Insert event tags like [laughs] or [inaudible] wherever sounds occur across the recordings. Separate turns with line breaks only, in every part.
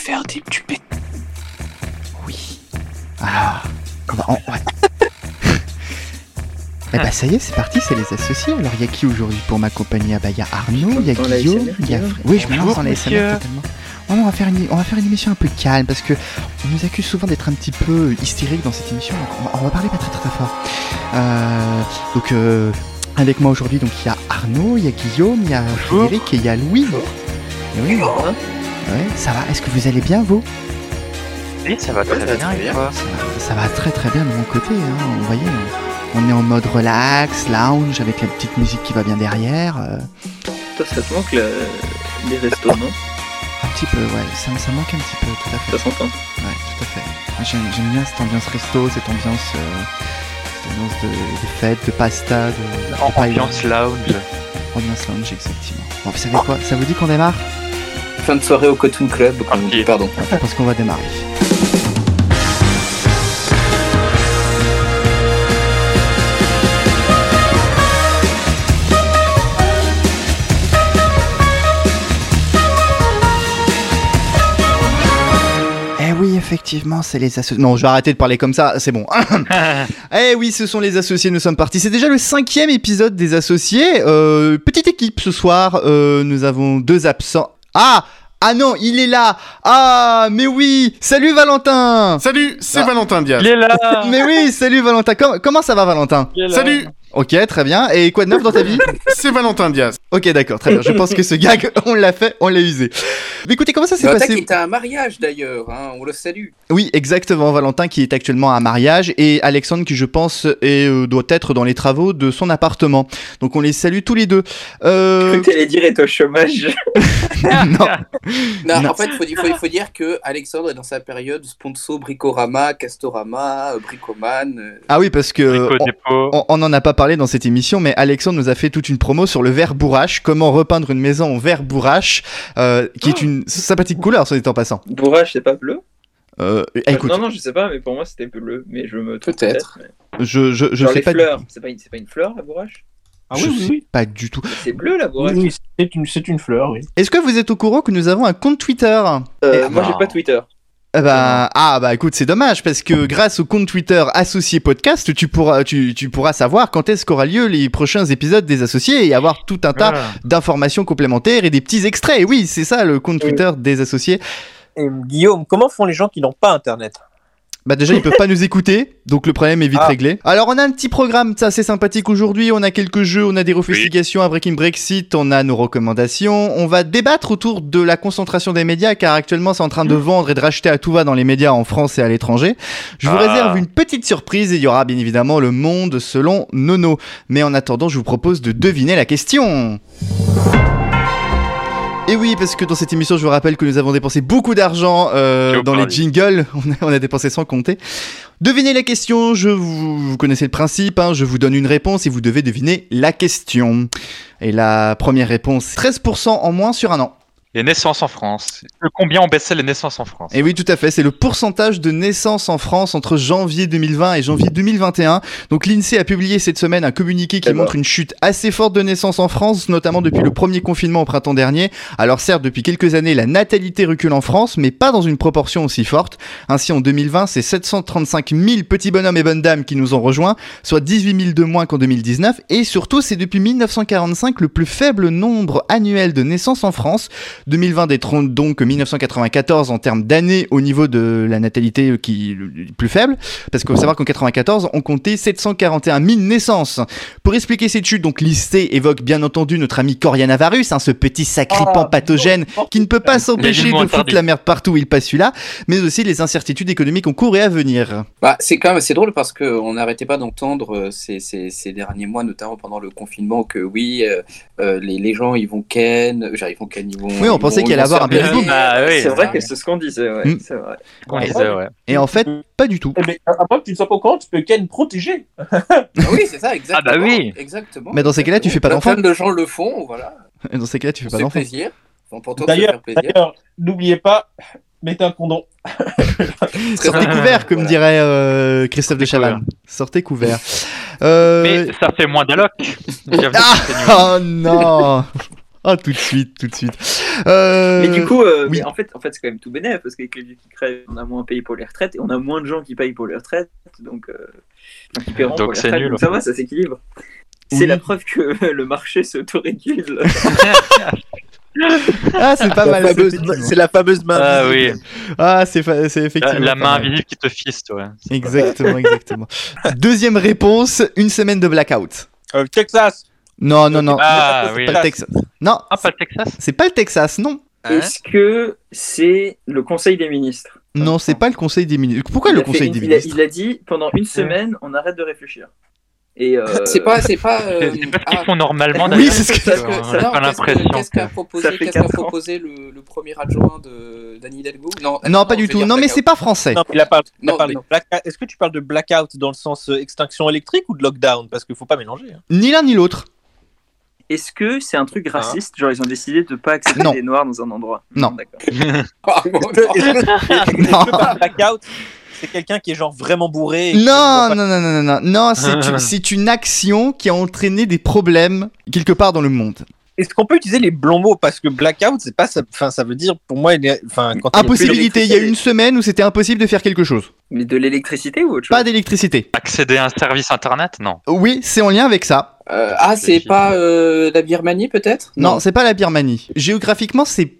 faire des, du bêta.
Oui. Alors, on va- on- ouais. [laughs] Eh bah ça y est, c'est parti, c'est les associés. Alors il y a qui aujourd'hui pour m'accompagner? Ah bah il y a Arnaud, il y a Guillaume, il y a Oui, je me lance dans la. SMR totalement. Oh non, on va faire une, on va faire une émission un peu calme parce que on nous accuse souvent d'être un petit peu hystérique dans cette émission. Donc on, va, on va parler pas très très, très fort. Euh, donc euh, avec moi aujourd'hui, donc il y a Arnaud, il y a Guillaume, il y a. Frédéric et il y a Louis. Et oui,
Hein
ouais, ça va. Est-ce que vous allez bien vous?
Oui, ça va très
ça va
bien.
très bien.
ça va, ça va très très bien de mon côté. Hein. Vous voyez, on, on est en mode relax, lounge, avec la petite musique qui va bien derrière. euh,
Toi, ça te manque le- les restos, non?
Un petit peu, ouais, ça, ça manque un petit peu, tout à fait.
Ça s'entend.
Ouais, tout à fait. J'aime, j'aime bien cette ambiance resto, cette ambiance, euh, cette ambiance de, de fête, de pasta, de, de.
Ambiance lounge.
Ambiance lounge, effectivement. Bon, vous savez quoi? Ça vous dit qu'on démarre?
Fin de soirée au Cotton Club.
Parti.
Pardon.
Je pense qu'on va démarrer. Eh oui, effectivement, c'est les associés. Non, je vais arrêter de parler comme ça, c'est bon. [laughs] Eh oui, ce sont les associés, nous sommes partis. C'est déjà le cinquième épisode des associés. Euh, petite équipe ce soir, euh, nous avons deux absents. Ah Ah non, il est là Ah, mais oui Salut Valentin
Salut, c'est
Ah.
Valentin Diaz.
Il est là [laughs]
Mais oui, salut Valentin Com- Comment ça va Valentin?
Salut,
Ok, très bien. Et quoi de neuf dans ta vie [laughs]
c'est Valentin Diaz.
Ok, d'accord, très bien. Je pense que ce gag, [laughs] on l'a fait, on l'a usé. Mais écoutez, comment ça s'est
Valentin qui
passé
était à un mariage d'ailleurs, hein, on le salue.
Oui, exactement. Valentin qui est actuellement à un mariage et Alexandre qui, je pense, est, euh, doit être dans les travaux de son appartement. Donc on les salue tous les deux. Euh...
Tu allais dire est au chômage.
non. [laughs]
Non,
Non.
en fait, il faut, dire que Alexandre est dans sa période sponsor Bricorama, Castorama, euh, Bricoman. euh,
Ah oui, parce que on-
Dépôt.
on, on en a pas parlé dans cette émission, mais Alexandre nous a fait toute une promo sur le verre bourrache, comment repeindre une maison en verre bourrache, euh, qui est une sympathique couleur, soit dit en passant.
Bourrage, c'est pas bleu?
Euh, écoute,
Non, non, je sais pas, mais pour moi c'était bleu. Mais je me trompe
Peut-être.
mais-
je, je, je
Genre
sais
les
pas.
fleurs. C'est pas, une- c'est pas une fleur la bourrage
Ah
je
oui, oui,
sais
oui.
pas du tout.
C'est bleu la
Oui,
bourrage.
oui, c'est une, c'est une fleur, oui.
Est-ce que vous êtes au courant que nous avons un compte Twitter?
Euh,
Eh,
moi j'ai
non.
pas Twitter.
Eh bah, ah bah écoute, c'est dommage parce que grâce au compte Twitter associé podcast, tu pourras, tu, tu pourras savoir quand est-ce qu'aura lieu les prochains épisodes des associés et avoir tout un tas
Ah.
d'informations complémentaires et des petits extraits. Et oui, c'est ça le compte. Twitter des associés.
Et Guillaume, comment font les gens qui n'ont pas Internet?
Bah déjà ils peuvent pas nous écouter, donc le problème est vite
Ah.
réglé. Alors on a un petit programme assez sympathique aujourd'hui, on a quelques jeux, on a des refustigations, un Breaking Brexit, on a nos recommandations, on va débattre autour de la concentration des médias car actuellement c'est en train de vendre et de racheter à tout va dans les médias en France et à l'étranger. Je vous
Ah.
réserve une petite surprise et il y aura bien évidemment le monde selon Nono. Mais en attendant je vous propose de deviner la question. Et oui, parce que dans cette émission, je vous rappelle que nous avons dépensé beaucoup d'argent euh, dans les jingles. [laughs] On a, on a dépensé sans compter. Devinez la question, je vous, vous connaissez le principe, hein, je vous donne une réponse et vous devez deviner la question. Et la première réponse, 13% en moins sur un an.
Les naissances en France. Euh, Combien ont baissé les naissances en France
Et oui, tout à fait, c'est le pourcentage de naissances en France entre janvier 2020 et janvier 2021. Donc l'INSEE a publié cette semaine un communiqué qui
D'accord.
montre une chute assez forte de naissances en France, notamment depuis le premier confinement au printemps dernier. Alors certes, depuis quelques années, la natalité recule en France, mais pas dans une proportion aussi forte. Ainsi, en 2020, c'est 735 000 petits bonhommes et bonnes dames qui nous ont rejoints, soit 18 000 de moins qu'en 2019. Et surtout, c'est depuis 1945 le plus faible nombre annuel de naissances en France. 2020 détrône donc 1994 en termes d'années au niveau de la natalité qui est plus faible, parce qu'il faut savoir qu'en 94 on comptait 741 000 naissances. Pour expliquer cette chute, donc l'INSEE évoque bien entendu notre ami Corianavirus, hein, ce petit sacripant pathogène qui ne peut pas s'empêcher de foutre la merde partout où il passe celui-là, mais aussi les incertitudes économiques en cours et à venir.
Bah, c'est quand même assez drôle parce qu'on n'arrêtait pas d'entendre euh, ces, ces, ces derniers mois, notamment pendant le confinement, que oui, euh, euh, les, les gens ils vont ken, euh, genre, ils vont ken, ils vont.
Oui, on pensait qu'il allait avoir un baby boom.
Ah oui,
c'est vrai
ça.
que c'est ce qu'on disait, ouais.
Mm.
C'est vrai.
Et en fait, pas du tout.
Eh ben, Après que tu ne sois pas au courant, tu peux Ken protéger.
Ah oui, c'est ça, exactement.
Ah bah oui.
Exactement.
Mais dans ces cas-là, tu fais pas d'enfant.
Plein de gens le font, voilà. [laughs]
Dans ces cas-là, tu fais pas d'enfant.
plaisir. Enfin, pour toi, se
D'ailleurs,
faire plaisir.
d'ailleurs, n'oubliez pas, mettez un condom. [laughs]
Sortez couvert, comme
Voilà.
dirait euh, Christophe de
Sortez
Chavannes. Sortez couvert. Euh,
Mais ça fait moins d'alloc.
Ah. [laughs] Oh non Ah, tout de suite, tout de suite. Euh,
Mais du coup, euh,
oui.
mais en fait, en fait c'est quand même tout bénéf parce qu'avec les vieux qui crèvent, on a moins payé pour les retraites et on a moins de gens qui payent pour les retraites, donc, euh, enfin, qui paieront
Donc
pour les
c'est
retraites,
nul.
donc ça va, ça s'équilibre. C'est
Oui.
la preuve que [laughs] le marché s'autorégules. [laughs]
Ah, c'est pas
La
mal.
C'est la fameuse main.
Ah oui.
Ah, c'est fa- c'est
la,
effectivement.
la main invisible qui te fiste, ouais.
Exactement, exactement. Deuxième réponse, une semaine de blackout.
Euh, Texas.
Non, non, non.
Ah oui.
Pas le Texas. Non,
Ah, pas le Texas
c'est pas le Texas, non.
Est-ce que c'est le Conseil des ministres
Non, c'est pas le Conseil des ministres. Pourquoi
Il
le Conseil
une-
des
il a-
ministres
il a dit pendant une semaine, on arrête de réfléchir. Et euh, [laughs]
C'est pas, c'est pas. euh,
C'est pas ce qu'ils
ah,
font normalement
Oui, c'est ce que-
non,
pas l'impression.
Qu'est-ce qu'a
Ça
proposé, le, le premier adjoint de d'Anne Hidalgo Non,
Non, pas du tout. Non, mais c'est pas français.
Non, il a parlé.
Non,
parlé
mais-.
Est-ce que tu parles de blackout dans le sens euh, extinction électrique ou de lockdown? Parce qu'il faut pas mélanger. hein.
Ni l'un ni l'autre.
Est-ce que c'est un truc raciste? Genre ils ont décidé de pas accepter
Non.
les noirs dans un endroit
Non.
D'accord. [laughs]
Ah,
Non.
par [laughs] blackout, c'est quelqu'un qui est genre vraiment bourré et qui ne
Non,
pas-
non, non, non, non, non, non, c'est une, [laughs] c'est une action qui a entraîné des problèmes quelque part dans le monde.
Est-ce qu'on peut utiliser les bons mots? Parce que blackout, c'est pas ça. Enfin, ça veut dire pour moi, il est- enfin, quand il y a plus
Impossibilité, il y a une semaine où c'était impossible de faire quelque chose.
Mais de l'électricité ou autre chose?
Pas d'électricité.
Accéder à un service internet? Non.
Oui, c'est en lien avec ça.
Euh, ah, c'est pas euh, la Birmanie peut-être?
Non, c'est pas la Birmanie. Géographiquement, c'est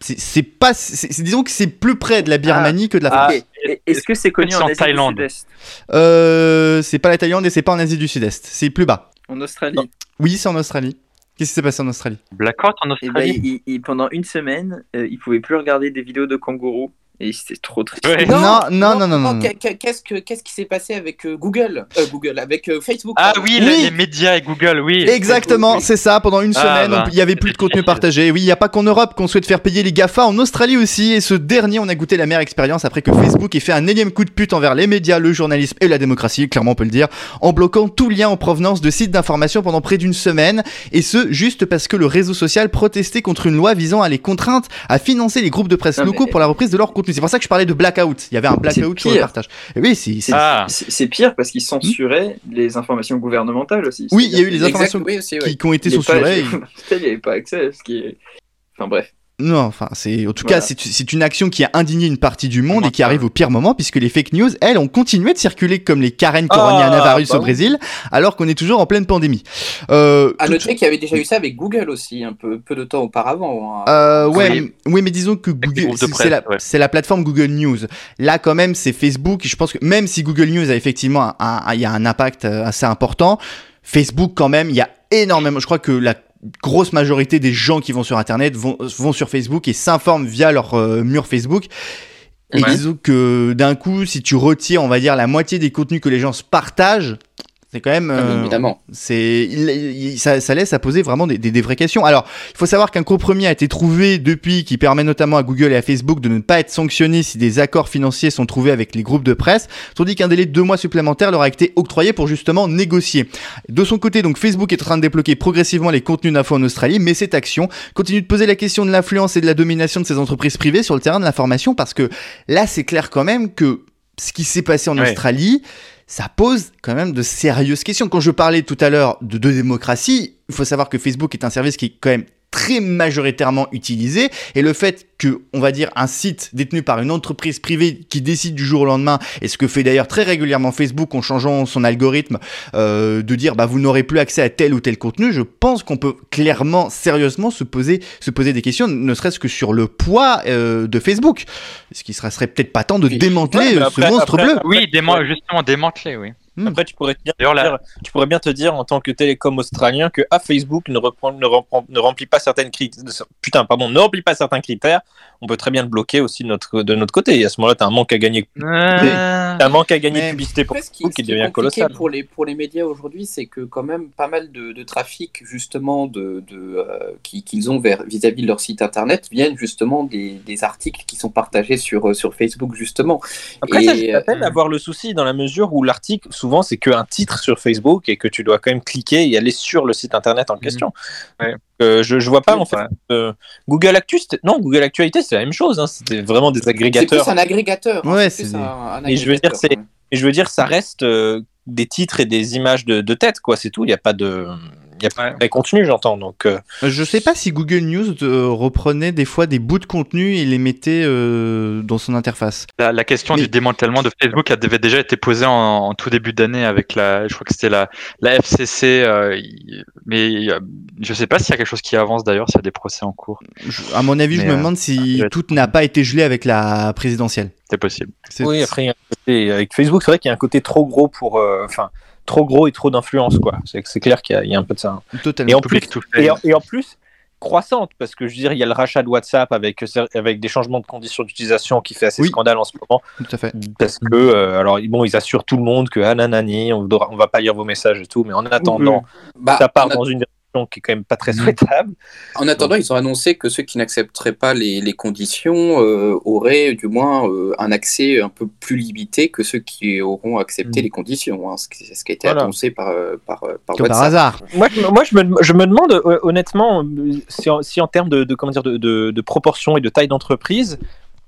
c'est pas disons que c'est plus près de la Birmanie que de la
Ah,
France.
et- Est-ce que c'est connu en
en
Asie
Thaïlande.
du Sud-Est?
Euh, c'est pas la Thaïlande et c'est pas en Asie du Sud-Est. C'est plus bas.
En Australie
Non.
Oui, c'est en Australie. Qu'est-ce qui s'est passé en Australie?
Blackout en
Et ben,
Australie?
il- il- pendant une semaine, euh, il pouvait plus regarder des vidéos de kangourous. Et c'était trop triste.
Ouais.
Non, non, non, non, non.
qu'est- qu'est- Qu'est-ce que qu'est-ce qui s'est passé avec euh, Google Euh, Google, avec euh, Facebook.
Ah
pardon.
oui,
Oui.
les, médias et Google, oui.
Exactement,
oui.
c'est ça. Pendant une
Ah,
semaine,
bah,
il y avait plus de contenu partagé. Oui, il n'y a pas qu'en Europe qu'on souhaite faire payer les GAFA, en Australie aussi. Et ce dernier, on a goûté la meilleure expérience après que Facebook ait fait un énième coup de pute envers les médias, le journalisme et la démocratie, clairement on peut le dire, en bloquant tout lien en provenance de sites d'information pendant près d'une semaine. Et ce, juste parce que le réseau social protestait contre une loi visant à les contraindre à financer les groupes de presse
Non,
locaux
mais-
pour la reprise de leur contenu. C'est pour ça que je parlais de blackout. Il y avait un blackout sur le partage. Et oui, c'est.
Ah.
c'est- pire parce qu'ils censuraient les informations gouvernementales aussi.
Oui, il y a eu les
Exact,
informations
oui, aussi,
qui, ont été censurées. et- [laughs]
Il n'y avait pas accès, ce qui est. Enfin bref.
Non, enfin, c'est en tout
Voilà.
cas, c'est une action qui a indigné une partie du monde et qui arrive au pire moment puisque les fake news, elles, ont continué de circuler comme les Karen
Ah,
coronavirus
bah
au. Brésil, alors qu'on est toujours en pleine pandémie. Euh,
À
tout-
noter qu'il y avait déjà eu ça avec Google aussi, un peu, peu de temps auparavant. hein.
euh, ouais,
Oui.
mais disons que Google, c'est la,
ouais.
c'est la plateforme Google News. Là, quand même, c'est Facebook. Je pense que même si Google News a effectivement un, un- il y a un impact euh, assez important, Facebook, quand même, il y a énormément. Je crois que la grosse majorité des gens qui vont sur Internet vont, vont sur Facebook et s'informent via leur euh, mur Facebook. Et
Ouais.
disons que d'un coup, si tu retires, on va dire, la moitié des contenus que les gens se partagent, c'est quand même.
Ah,
euh,
évidemment.
c'est, il- il- ça, ça laisse à poser vraiment des, des- des vraies questions. Alors, il faut savoir qu'un compromis a été trouvé depuis qui permet notamment à Google et à Facebook de ne pas être sanctionnés si des accords financiers sont trouvés avec les groupes de presse, tandis qu'un délai de deux mois supplémentaire leur a été octroyé pour justement négocier. De son côté, donc Facebook est en train de débloquer progressivement les contenus d'infos en Australie, mais cette action continue de poser la question de l'influence et de la domination de ces entreprises privées sur le terrain de l'information, parce que là, c'est clair quand même que ce qui s'est passé en
Ouais.
Australie, ça pose quand même de sérieuses questions. Quand je parlais tout à l'heure de deux démocraties, il faut savoir que Facebook est un service qui est quand même très majoritairement utilisé. Et le fait que on va dire un site détenu par une entreprise privée qui décide du jour au lendemain et ce que fait d'ailleurs très régulièrement Facebook en changeant son algorithme euh, de dire bah vous n'aurez plus accès à tel ou tel contenu je pense qu'on peut clairement sérieusement se poser se poser des questions ne serait-ce que sur le poids euh, de Facebook. Ce qui serait, serait peut-être pas temps de démanteler
Ouais,
euh,
après-
ce monstre
après-
bleu.
Oui, déman- justement démantelé, oui.
Après, tu pourrais, bien te dire, tu pourrais bien te dire en tant que télécom australien que ah, Facebook ne, reprend, ne, reprend- ne remplit pas certaines critères. Putain, pardon, ne remplit pas certains critères. On peut très bien le bloquer aussi de notre, de notre côté. Et à ce moment-là, tu as un manque à gagner. Un manque à gagner de publicité pour
ce qui,
Facebook
ce
qui devient colossal.
pour les, pour les médias aujourd'hui, c'est que quand même pas mal de, de trafic justement de, de, euh, qui- qu'ils ont vers- vis-à-vis de leur site internet viennent justement des, des articles qui sont partagés sur, euh, sur Facebook justement.
Après,
Et,
ça, c'est la
euh,
peine d'avoir le souci dans la mesure où l'article, souvent, c'est qu'un titre sur Facebook et que tu dois quand même cliquer et aller sur le site internet en question.
Ouais.
Euh, je, je vois pas,
Oui,
en fait.
ouais.
euh, Google Actu, non, Google Actualité, c'est la même chose. hein. C'était vraiment des
C'est plus
agrégateurs.
un agrégateur. hein,
Ouais,
c'est
c'est des-
un, un
Et je veux dire, c'est- je veux dire, ça reste euh, des titres et des images de, de tête, quoi. C'est tout. Il n'y a pas de. Il y a
Ouais.
pas de contenu, j'entends. Donc, euh,
Je sais pas si Google News euh, reprenait des fois des bouts de contenu et les mettait euh, dans son interface.
La, la question
Mais-
du démantèlement de Facebook avait déjà été posée en, en tout début d'année avec la, je crois que c'était la, la FCC, euh, mais euh, je sais pas s'il y a quelque chose qui avance d'ailleurs, s'il y a des procès en cours.
Je- à mon avis, je me
euh,
demande si
être-
tout n'a pas été gelé avec la présidentielle.
C'est possible.
Oui, après, il y a un côté- avec Facebook, c'est vrai qu'il y a un côté trop gros pour. euh, Enfin, trop gros et trop d'influence, quoi. C'est c'est clair qu'il y, a- il y a un peu de ça. hein.
Totalement.
Et en plus. Et en, et en plus, croissante, parce que je veux dire, il y a le rachat de WhatsApp avec, avec des changements de conditions d'utilisation qui fait assez
Oui.
scandale en ce moment.
Tout à fait.
Parce que, euh, alors, bon, ils assurent tout le monde que, ah nanani, on, devra- on va pas lire vos messages et tout, mais en attendant,
Bah,
ça part
a-
dans une direction qui est quand même pas très
Mhm.
souhaitable.
en attendant, ils ont annoncé que ceux qui n'accepteraient pas les, les conditions euh, auraient du moins euh, un accès un peu plus limité que ceux qui auront accepté
Mhm.
les conditions. hein, ce, qui, ce qui a été
Voilà.
annoncé par, euh, par, par
par hasard.
Moi, je, me- moi je, me, je me demande honnêtement si en, si en termes de, de, comment dire, de, de, de proportion et de taille d'entreprise,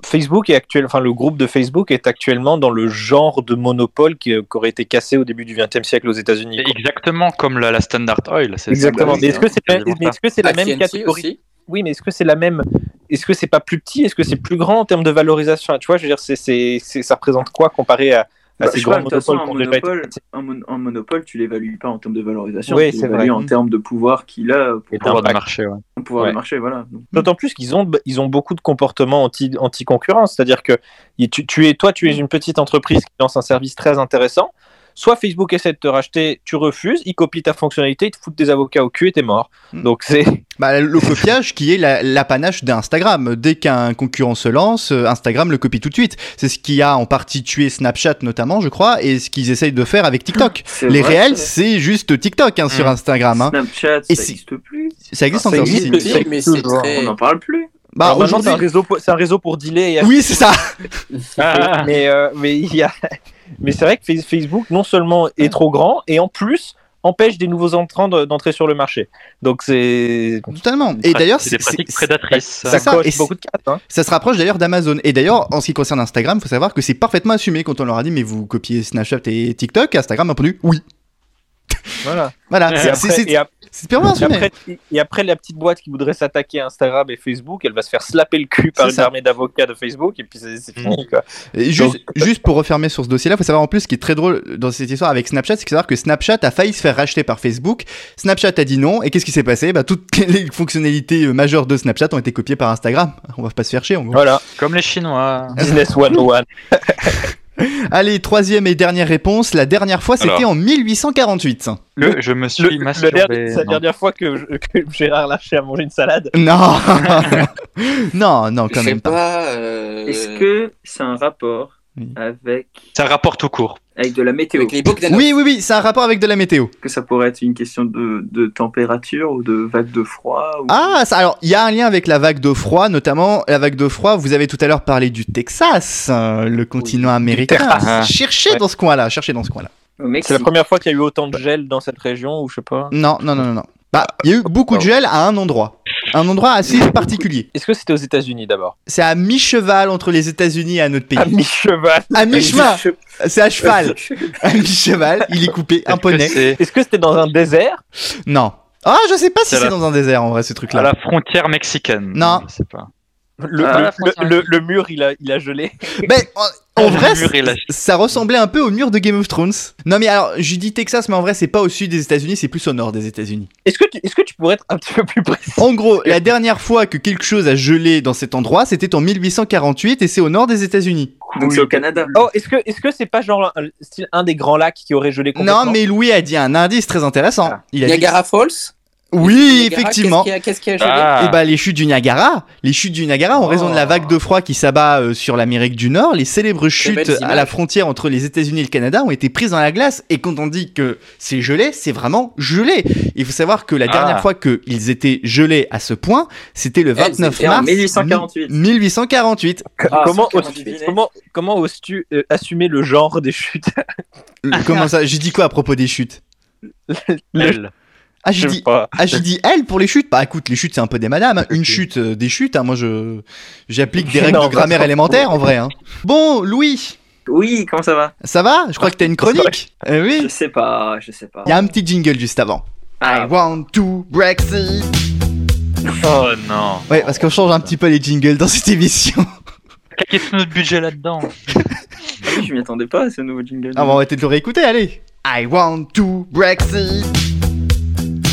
Facebook est actuel, enfin le groupe de Facebook est actuellement dans le genre de monopole qui, euh, qui aurait été cassé au début du XXe siècle aux États-Unis.
Exactement comme la, la Standard Oil. c'est-
Exactement. mais est-ce que c'est
c'est
mais est-ce que c'est la même
AT&T
catégorie
aussi.
Oui, mais est-ce que c'est la même Est-ce que c'est pas plus petit Est-ce que c'est plus grand en termes de valorisation? Tu vois, je veux dire, c'est, ça représente quoi comparé à
Bah,
ces
pas, façon, un monopole, un, mon- un monopole, tu l'évalues pas en termes de valorisation,
Oui,
tu
c'est
l'évalues
vrai.
en termes de pouvoir qu'il a pour
pouvoir de marché. Ouais.
pour pouvoir
Ouais.
de marché, voilà. Donc,
D'autant plus qu'ils ont, ils ont beaucoup de comportements anti, anti-concurrence. C'est-à-dire que y- tu, tu es, toi, tu es une petite entreprise qui lance un service très intéressant. Soit Facebook essaie de te racheter, tu refuses, il copie ta fonctionnalité, il te fout des avocats au cul et t'es mort.
Mm.
Donc c'est. [laughs]
Bah, le copiage qui est la- l'apanage d'Instagram. Dès qu'un concurrent se lance, euh, Instagram le copie tout de suite. C'est ce qui a en partie tué Snapchat notamment, je crois, et ce qu'ils essayent de faire avec TikTok. [laughs] Les
vrai,
réels,
ça.
c'est juste TikTok hein, sur
Mm.
Instagram. hein.
Snapchat,
Et
ça n'existe plus.
Ça existe
Ça
encore
existe,
aussi.
c'est-
mais c'est
toujours.
très.
On n'en parle plus.
Bah,
c'est un
aujourd'hui.
réseau, pour- c'est un réseau pour dealer. Et
Oui, c'est ça. [laughs]
Ah,
mais euh, mais il y a mais c'est vrai que Fa- Facebook non seulement est trop grand et en plus empêche des nouveaux entrants de- d'entrer sur le marché. Donc c'est
Totalement. Et d'ailleurs,
c'est des
c'est-
pratiques prédatrices.
ça,
ça,
coche
et c'est-
beaucoup de cartes. Hein.
Ça se rapproche d'ailleurs d'Amazon. Et d'ailleurs, en ce qui concerne Instagram, faut savoir que c'est parfaitement assumé quand on leur a dit mais vous copiez Snapchat et TikTok. Instagram a répondu oui.
Voilà.
Voilà,
Et
après,
c'est-
et ap-
c'est
et
assumé.
après, et après, la petite boîte qui voudrait s'attaquer à Instagram et Facebook, elle va se faire slapper le cul par une
ça.
armée d'avocats de Facebook et puis c'est fini. Quoi.
Et juste, [laughs] juste pour refermer sur ce dossier-là, faut savoir en plus ce qui est très drôle dans cette histoire avec Snapchat, c'est savoir que Snapchat a failli se faire racheter par Facebook. Snapchat a dit non, et qu'est-ce qui s'est passé? Bah toutes [laughs] les fonctionnalités euh, majeures de Snapchat ont été copiées par Instagram. On va pas se faire chier en gros.
Voilà,
Comme les Chinois.
Business 101. [laughs]
Allez, troisième et dernière réponse. La dernière fois, c'était en 1848.
Le, je me suis
Le, le
masturbé.
dernier- c'est la dernière fois que, je- que Gérard lâchait à manger une salade.
Non, [laughs] non, non, quand même pas.
pas. euh,
Est-ce que c'est un rapport
Oui.
avec,
C'est un rapport tout court.
Avec de la météo
Avec les Bogdanov.
Oui, oui, oui, c'est un rapport avec de la météo.
Que ça pourrait être une question de, de température ou de vague de froid ou...
Ah, ça, alors, il y a un lien avec la vague de froid, notamment la vague de froid. Vous avez tout à l'heure parlé du Texas, euh, le continent américain.
Texas.
Cherchez
Ouais.
dans ce coin-là, cherchez dans ce coin-là.
C'est la première fois qu'il y a eu autant de gel dans cette région, ou je sais pas.
Non, non, non, non, non. Bah, il y a eu beaucoup de gel à un endroit. Un endroit assez particulier.
Est-ce que c'était aux États-Unis d'abord?
C'est à mi-cheval entre les États-Unis et un autre pays.
À mi-cheval.
À mi-chemin C'est à cheval À mi-cheval, il est coupé, un poney.
Est-ce que c'était dans un désert?
Non. Ah, je sais pas si
C'est la-
dans un désert en vrai, ce
à
truc-là.
la frontière mexicaine.
Non.
Je sais pas.
Le,
Ah,
le- mur, il a, il a gelé. [laughs]
Mais en, en vrai,
mur est
ça ressemblait un peu au mur de Game of Thrones. Non, mais alors, je dis Texas, mais en vrai, c'est pas au sud des États-Unis, c'est plus au nord des États-Unis.
Est-ce que, tu- est-ce que tu pourrais être un petit peu plus précis?
En gros, la dernière fois que quelque chose a gelé dans cet endroit, c'était en 1848 et c'est au nord des États-Unis.
Donc c'est au Canada.
Oh, est-ce que est-ce que c'est pas genre un, style un des grands lacs qui aurait gelé complètement?
Non, mais Louis a dit un indice très intéressant.
Ah.
Il a dit-
Niagara Falls?
Oui, effectivement.
Qu'est-ce qui a, qu'est-ce qui a gelé
Ah.
Et bah les chutes du Niagara, les chutes du Niagara en raison de la
Oh.
vague de froid qui s'abat euh, sur l'Amérique du Nord, les célèbres chutes à la frontière entre les États-Unis et le Canada ont été prises dans la glace et quand on dit que c'est gelé, c'est vraiment gelé. Il faut savoir que la dernière
Ah.
fois qu'ils étaient gelés à ce point, c'était le
Elles
29
étaient en
mars
1848.
1848.
Ah,
comment,
148.
oses-tu- comment, comment oses-tu euh, assumer le genre des chutes?
Euh, Comment ça? J'ai dit quoi à propos des chutes? [laughs]
Elle.
Ah,
Je
j'ai dit
pas.
Ah, j'ai dit elle pour les chutes. Bah écoute, les chutes c'est un peu des madames. hein. Une chute, euh, des chutes. hein. Moi je j'applique des règles
Non,
de grammaire élémentaire en vrai. hein. Bon, Louis,
Oui, comment ça va?
Ça va? Je crois que t'as une chronique. Eh
Je
oui.
sais pas, je sais pas.
Il y a un petit jingle juste avant. I want to Brexit.
Oh non.
Ouais, parce qu'on change un petit peu les jingles dans cette émission.
Qu'est-ce que notre budget là-dedans
Ah oui, je m'y attendais pas à ce nouveau jingle.
Ah, on va arrêter de le réécouter, allez. I want to Brexit.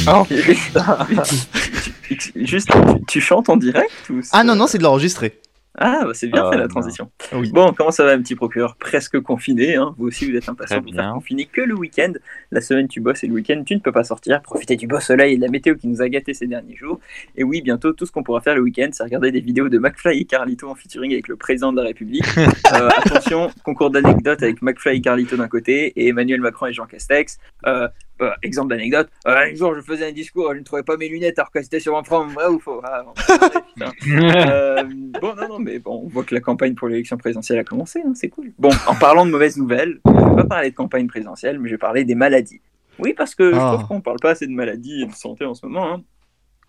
[laughs]
Juste, tu, tu chantes en direct ou
Ah non, non, c'est de l'enregistrer.
Ah, bah c'est bien
Ah,
fait la transition.
Oui.
Bon, comment ça va, un petit procureur? Presque confiné, hein Vous aussi, vous êtes impatient de faire confiner que le week-end. La semaine, tu bosses et le week-end, tu ne peux pas sortir. Profiter du beau soleil et de la météo qui nous a gâtés ces derniers jours. Et oui, bientôt, tout ce qu'on pourra faire le week-end, c'est regarder des vidéos de McFly et Carlito en featuring avec le président de la République. [laughs] Euh, attention, concours d'anecdotes avec McFly et Carlito d'un côté et Emmanuel Macron et Jean Castex. Euh, euh, exemple d'anecdote, euh, un jour je faisais un discours, je ne trouvais pas mes lunettes alors qu'elles étaient sur mon front, vrai ou faux Ah, bon, [laughs] putain. Euh, bon, non, non, mais bon, on voit que la campagne pour l'élection présidentielle a commencé, hein, c'est cool. Bon, en parlant de mauvaises nouvelles, je vais pas parler de campagne présidentielle, mais je vais parler des maladies. Oui, parce que je
Ah.
trouve qu'on parle pas assez de maladies et de santé en ce moment. hein.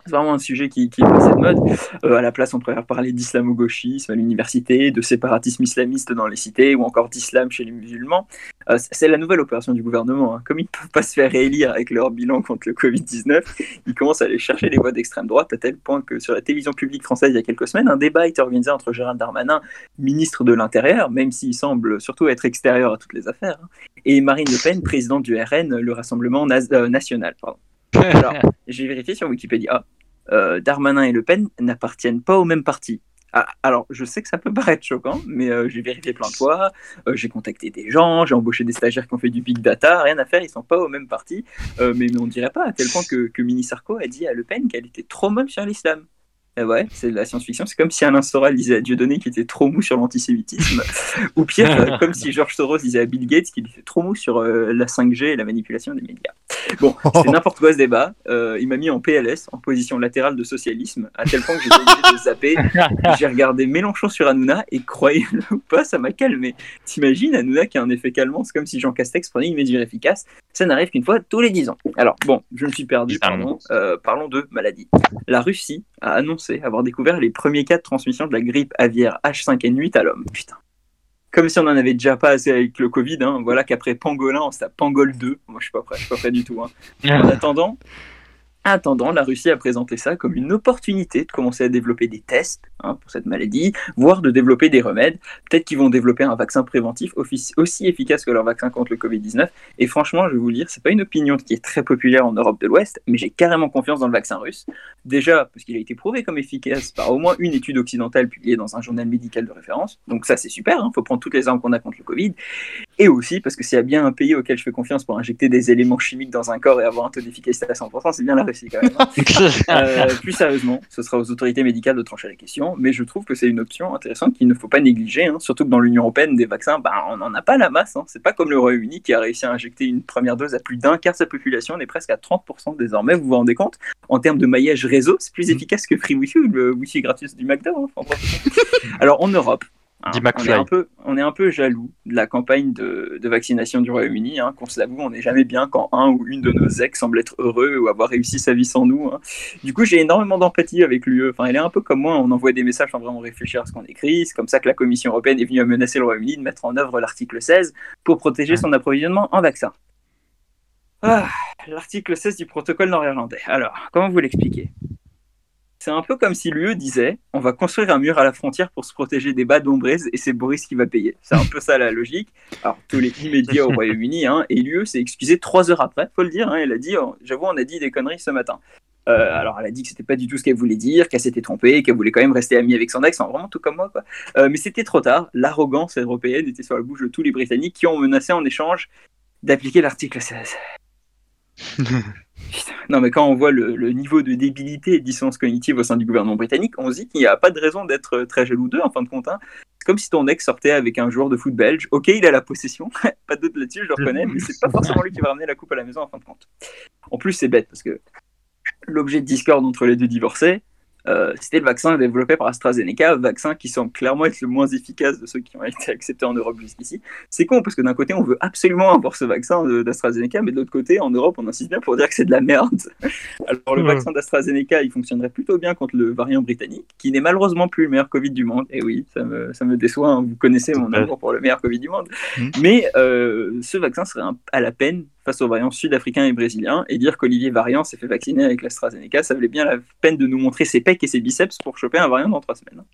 C'est vraiment un sujet qui, qui est passé de mode. Euh, à la place, on préfère parler d'islamo-gauchisme à l'université, de séparatisme islamiste dans les cités, ou encore d'islam chez les musulmans. Euh, c'est la nouvelle opération du gouvernement. hein. Comme ils ne peuvent pas se faire réélire avec leur bilan contre le Covid-19, ils commencent à aller chercher les voix d'extrême droite, à tel point que sur la télévision publique française, il y a quelques semaines, un débat a été organisé entre Gérald Darmanin, ministre de l'Intérieur, même s'il semble surtout être extérieur à toutes les affaires, hein, et Marine Le Pen, présidente du RN, le Rassemblement euh, National. Pardon. [laughs] Alors, j'ai vérifié sur Wikipédia. Euh, Darmanin et Le Pen n'appartiennent pas au même parti. Ah, alors, je sais que ça peut paraître choquant, mais euh, j'ai vérifié plein de fois, euh, j'ai contacté des gens, j'ai embauché des stagiaires qui ont fait du big data, rien à faire, ils sont pas au même parti. Mais, mais on dirait pas, à tel point que, que Mini Sarko a dit à Le Pen qu'elle était trop molle sur l'islam. Eh ouais, c'est de la science-fiction. C'est comme si Alain Soral disait à Dieudonné qu'il était trop mou sur l'antisémitisme. [laughs] Ou pire, [laughs] euh, comme si Georges Soros disait à Bill Gates qu'il était trop mou sur euh, la 5G et la manipulation des médias. Bon, [laughs] c'est n'importe quoi ce débat. Euh, il m'a mis en PLS, en position latérale de socialisme, à tel point que j'étais obligé de zapper. J'ai regardé Mélenchon sur Hanouna et croyez-le ou pas, ça m'a calmé. T'imagines Hanouna qui a un effet calmant, c'est comme si Jean Castex prenait une mesure efficace. Ça n'arrive qu'une fois tous les 10 ans. Alors bon, je me suis perdu, pardon. Euh, parlons de maladie. La Russie a annoncé avoir découvert les premiers cas de transmission de la grippe aviaire H5N8 à l'homme. Putain. Comme si on en avait déjà pas assez avec le Covid, hein. voilà qu'après Pangolin, on se tape Pangol 2. Moi, je suis pas prêt, je suis pas prêt du tout. hein. En attendant, en attendant, la Russie a présenté ça comme une opportunité de commencer à développer des tests hein, pour cette maladie, voire de développer des remèdes. Peut-être qu'ils vont développer un vaccin préventif aussi efficace que leur vaccin contre le Covid-19. Et franchement, je vais vous le dire, c'est pas une opinion qui est très populaire en Europe de l'Ouest, mais j'ai carrément confiance dans le vaccin russe. Déjà, parce qu'il a été prouvé comme efficace par au moins une étude occidentale publiée dans un journal médical de référence. Donc ça, c'est super, il faut prendre toutes les armes qu'on a contre le Covid. Et aussi, parce que s'il y a bien un pays auquel je fais confiance pour injecter des éléments chimiques dans un corps et avoir un taux d'efficacité à 100%, c'est bien la Russie quand même. hein. [laughs] Euh, plus sérieusement, ce sera aux autorités médicales de trancher la question, mais je trouve que c'est une option intéressante qu'il ne faut pas négliger, hein, surtout que dans l'Union Européenne, des vaccins, ben, on n'en a pas la masse. Hein. C'est pas comme le Royaume-Uni qui a réussi à injecter une première dose à plus d'un quart de sa population, on est presque à 30% désormais, vous vous rendez compte? En termes de maillage réseau, c'est plus efficace que Free Wi-Fi ou le Wi-Fi gratuit du McDo. hein. Enfin. [laughs] Alors en Europe, hein, on, est un peu, on est un peu jaloux de la campagne de, de vaccination du Royaume-Uni. Hein, qu'on se l'avoue, on n'est jamais bien quand un ou une de nos ex semble être heureux ou avoir réussi sa vie sans nous. hein. Du coup, j'ai énormément d'empathie avec l'UE. Enfin, elle est un peu comme moi, on envoie des messages sans vraiment réfléchir à ce qu'on écrit. C'est comme ça que la Commission européenne est venue à menacer le Royaume-Uni de mettre en œuvre l'article 16 pour protéger son approvisionnement en vaccins. Ah, l'article 16 du protocole nord-irlandais. Alors, comment vous l'expliquer c'est un peu comme si l'UE disait on va construire un mur à la frontière pour se protéger des bas d'ombraises et c'est Boris qui va payer. C'est un peu ça la logique. Alors, tous les immédiats au Royaume-Uni, hein, et l'UE s'est excusée trois heures après, faut le dire. hein, elle a dit oh, j'avoue, on a dit des conneries ce matin. Euh, alors, elle a dit que c'était pas du tout ce qu'elle voulait dire, qu'elle s'était trompée, qu'elle voulait quand même rester amie avec son ex, enfin, vraiment tout comme moi. Euh, mais c'était trop tard. L'arrogance européenne était sur la bouche de tous les Britanniques qui ont menacé en échange d'appliquer l'article 16. [laughs] Non, mais quand on voit le, niveau de débilité et de dissonance cognitive au sein du gouvernement britannique, on se dit qu'il n'y a pas de raison d'être euh, très jaloux d'eux en fin de compte. hein. C'est comme si ton ex sortait avec un joueur de foot belge. Ok, il a la possession, [laughs] pas doute là-dessus, je le reconnais, mais c'est pas forcément lui qui va ramener la coupe à la maison en fin de compte. En plus, c'est bête parce que l'objet de discorde entre les deux divorcés, euh, c'était le vaccin développé par AstraZeneca, vaccin qui semble clairement être le moins efficace de ceux qui ont été acceptés en Europe jusqu'ici. C'est con parce que d'un côté, on veut absolument avoir ce vaccin d'AstraZeneca, mais de l'autre côté, en Europe, on insiste bien pour dire que c'est de la merde. [laughs] Alors, le
Hmm.
vaccin d'AstraZeneca, il fonctionnerait plutôt bien contre le variant britannique, qui n'est malheureusement plus le meilleur Covid du monde. Et oui, ça me, ça me déçoit, hein. vous connaissez mon amour pour le meilleur Covid du monde.
Hmm.
Mais euh, ce vaccin serait un- à la peine face aux variants sud-africains et brésiliens et dire qu'Olivier Variant s'est fait vacciner avec l'AstraZeneca, ça valait bien la peine de nous montrer ses pecs et ses biceps pour choper un variant dans trois semaines.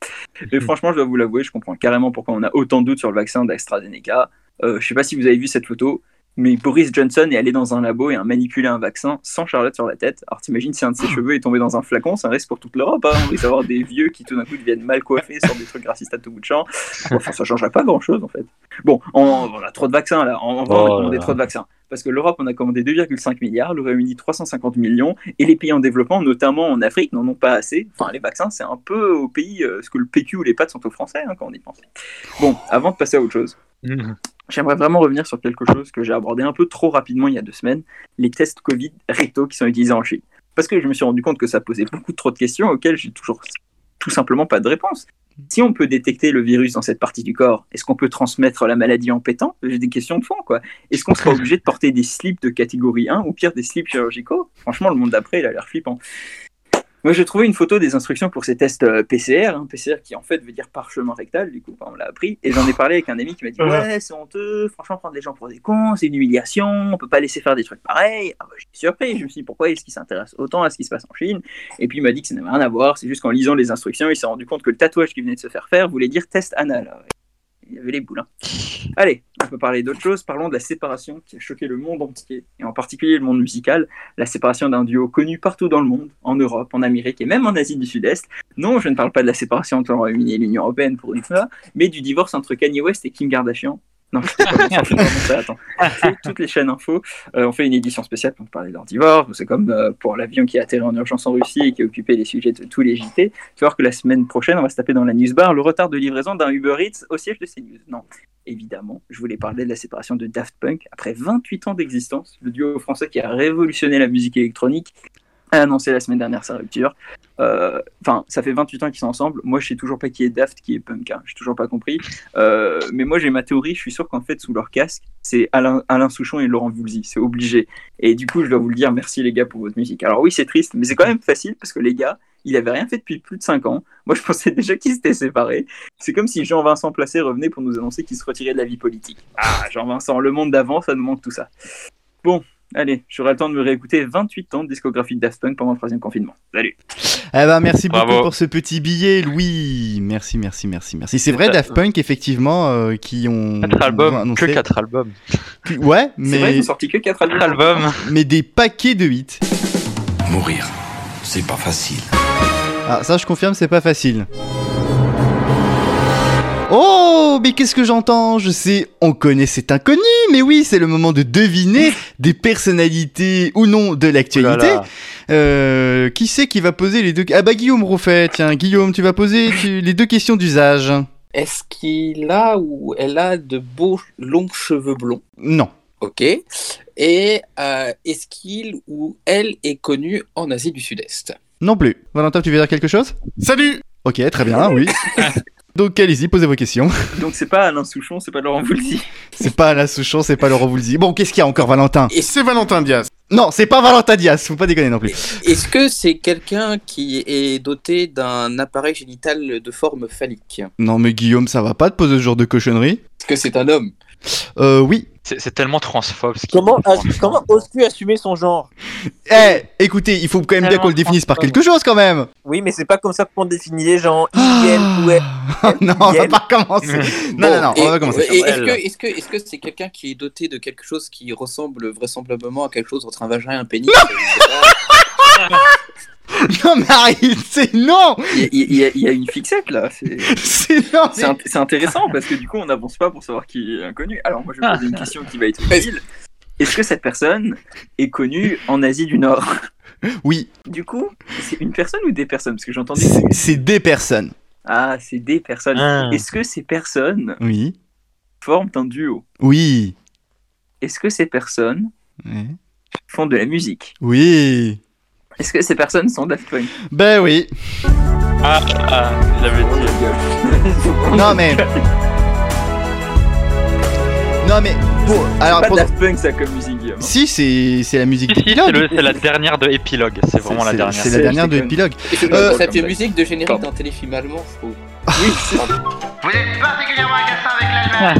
Et [laughs] franchement, je dois vous l'avouer, je comprends carrément pourquoi on a autant de doutes sur le vaccin d'AstraZeneca. Euh, je sais pas si vous avez vu cette photo, mais Boris Johnson est allé dans un labo et a manipulé un vaccin sans charlotte sur la tête. Alors t'imagines si un de ses cheveux est tombé dans un flacon, c'est un risque pour toute l'Europe. Hein. On risque d'avoir des vieux qui tout d'un coup deviennent mal coiffés sur des trucs racistes à tout bout de champ. Enfin, ça changerait pas grand chose en fait. Bon, on, on a trop de vaccins là, on, on va
Oh là.
trop de vaccins. Parce que l'Europe, on a commandé 2,5 milliards, le Royaume-Uni 350 millions, et les pays en développement, notamment en Afrique, n'en ont pas assez. Enfin, les vaccins, c'est un peu au pays, euh, ce que le PQ ou les pâtes sont aux Français, hein, quand on y pense. Bon, avant de passer à autre chose, J'aimerais vraiment revenir sur quelque chose que j'ai abordé un peu trop rapidement il y a deux semaines, les tests Covid recto qui sont utilisés en Chine. Parce que je me suis rendu compte que ça posait beaucoup trop de questions auxquelles j'ai toujours tout simplement pas de réponse. Si on peut détecter le virus dans cette partie du corps, est-ce qu'on peut transmettre la maladie en pétant? J'ai des questions de fond, quoi. Est-ce qu'on sera obligé de porter des slips de catégorie 1 ou pire des slips chirurgicaux? Franchement, le monde d'après, il a l'air flippant. Moi, j'ai trouvé une photo des instructions pour ces tests euh, PCR, hein, PCR qui en fait veut dire parchemin rectal, du coup, on l'a appris. Et j'en ai parlé avec un ami qui m'a dit Ouais, c'est honteux, franchement, prendre les gens pour des cons, c'est une humiliation, on peut pas laisser faire des trucs pareils. Ah, bah, J'étais surpris, je me suis dit Pourquoi est-ce qu'il s'intéresse autant à ce qui se passe en Chine? Et puis il m'a dit que ça n'avait rien à voir, c'est juste qu'en lisant les instructions, il s'est rendu compte que le tatouage qu'il venait de se faire faire voulait dire test anal. Il y avait les boules. hein. Allez, on peut parler d'autre chose. Parlons de la séparation qui a choqué le monde entier, et en particulier le monde musical. La séparation d'un duo connu partout dans le monde, en Europe, en Amérique et même en Asie du Sud-Est. Non, je ne parle pas de la séparation entre le Royaume-Uni et l'Union Européenne pour une fois, mais du divorce entre Kanye West et Kim Kardashian. Non, je pas, je sais pas ça, attends. [laughs] Toutes- les chaînes info euh, ont fait une édition spéciale pour parler divorce. C'est comme euh, pour l'avion qui a atterri en urgence en Russie et qui a occupé les sujets de tous les JT. Tu vas voir que la semaine prochaine, on va se taper dans la news bar le retard de livraison d'un Uber Eats au siège de CNews. Non, évidemment, je voulais parler de la séparation de Daft Punk après 28 ans d'existence. Le duo français qui a révolutionné la musique électronique a annoncé la semaine dernière sa rupture. Euh, Enfin, ça fait 28 ans qu'ils sont ensemble. Moi, je sais toujours pas qui est Daft, qui est Punk. Hein. J'ai toujours pas compris. Euh, mais moi, j'ai ma théorie. Je suis sûr qu'en fait, sous leur casque, c'est Alain, Souchon et Laurent Voulzy. C'est obligé. Et du coup, je dois vous le dire. Merci les gars pour votre musique. Alors oui, c'est triste, mais c'est quand même facile parce que les gars, il avait rien fait depuis plus de 5 ans. Moi, je pensais déjà qu'ils s'étaient séparés. C'est comme si Jean-Vincent Placé revenait pour nous annoncer qu'il se retirait de la vie politique. Ah, Jean-Vincent, le monde d'avant, ça nous manque tout ça. Bon, allez, j'aurai le temps de me réécouter 28 ans de discographie de Daft Punk pendant le troisième confinement. Salut.
Eh ben, merci beaucoup pour ce petit billet, Louis. Merci, merci, merci, merci. C'est vrai, Daft Punk, effectivement, euh, qui ont.
Quatre
ont
albums,
annoncé-
que quatre albums.
que- Ouais,
C'est vrai, ils
mais,
ont sorti que 4 albums.
Quatre albums.
mais des paquets de hits.
Mourir, c'est pas facile.
Ah, ça, je confirme, c'est pas facile. Oh, mais qu'est-ce que j'entends? Je sais, on connaît cet inconnu, mais oui, c'est le moment de deviner [laughs] des personnalités ou non de l'actualité.
Voilà.
Euh, qui c'est qui va poser les deux Ah bah Guillaume Rouffet, tiens, Guillaume, tu vas poser tu- les deux questions d'usage.
Est-ce qu'il a ou elle a de beaux longs cheveux blonds?
Non.
Ok. Et euh, est-ce qu'il ou elle est connu en Asie du Sud-Est?
Non plus. Valentin, tu veux dire quelque chose?
Salut
Ok, très bien, oui. [laughs] Donc allez-y, posez vos questions. [laughs]
Donc c'est pas Alain Souchon, c'est pas Laurent Voulzy.
C'est pas Alain Souchon, c'est pas Laurent Voulzy. Bon, qu'est-ce qu'il y a encore, Valentin?
Et c'est Valentin Diaz.
Non, c'est pas Valentin Diaz, faut pas déconner non plus.
Est-ce que c'est quelqu'un qui est doté d'un appareil génital de forme phallique?
Non mais Guillaume, ça va pas de poser ce genre de cochonnerie?
Est-ce que c'est un homme?
Euh, oui.
C'est c'est tellement transphobe. ce
Comment, comment oses-tu assumer son genre?
Eh, écoutez, il faut quand même bien qu'on le définisse par quelque chose quand même
Oui, mais c'est pas comme ça qu'on définit les gens. Il, elle ou elle.
Ah, [laughs] non, on va pas commencer. Non, non, non, on va commencer.
et Est-ce
Elle.
que est-ce que est-ce que c'est quelqu'un qui est doté de quelque chose qui ressemble vraisemblablement à quelque chose entre un vagin et un pénis? [laughs]
Non mais arrête, c'est non
Il y, a- y y une fixette là. C'est
non
int- c'est intéressant parce que du coup on n'avance pas pour savoir qui est inconnu. Alors moi je vais poser une question qui va être utile. Est-ce que cette personne est connue en Asie du Nord?
Oui,
Du coup, c'est une personne ou des personnes? Parce que j'ai entendu.
c'est des personnes.
Ah, c'est des personnes.
Ah.
Est-ce que ces personnes
Oui.
forment un duo?
Oui.
Est-ce que ces personnes font de la musique?
Oui.
Est-ce que ces personnes sont Daft Punk
Ben oui.
Ah, ah, il avait dit. [laughs]
Non mais. Non mais. Pour... Alors,
pas
pour-
Daft Punk ça comme musique, Guillaume.
Si, c'est c'est la musique
Si, si, c'est c'est la dernière de Epilogue. C'est vraiment la
C'est-
dernière.
C'est la
C'est-
dernière de épilogue.
Euh,
Euh,
Ça fait musique de générique d'un téléfilm allemand, je trouve.
Oui, c'est-
Vous êtes particulièrement agaçant avec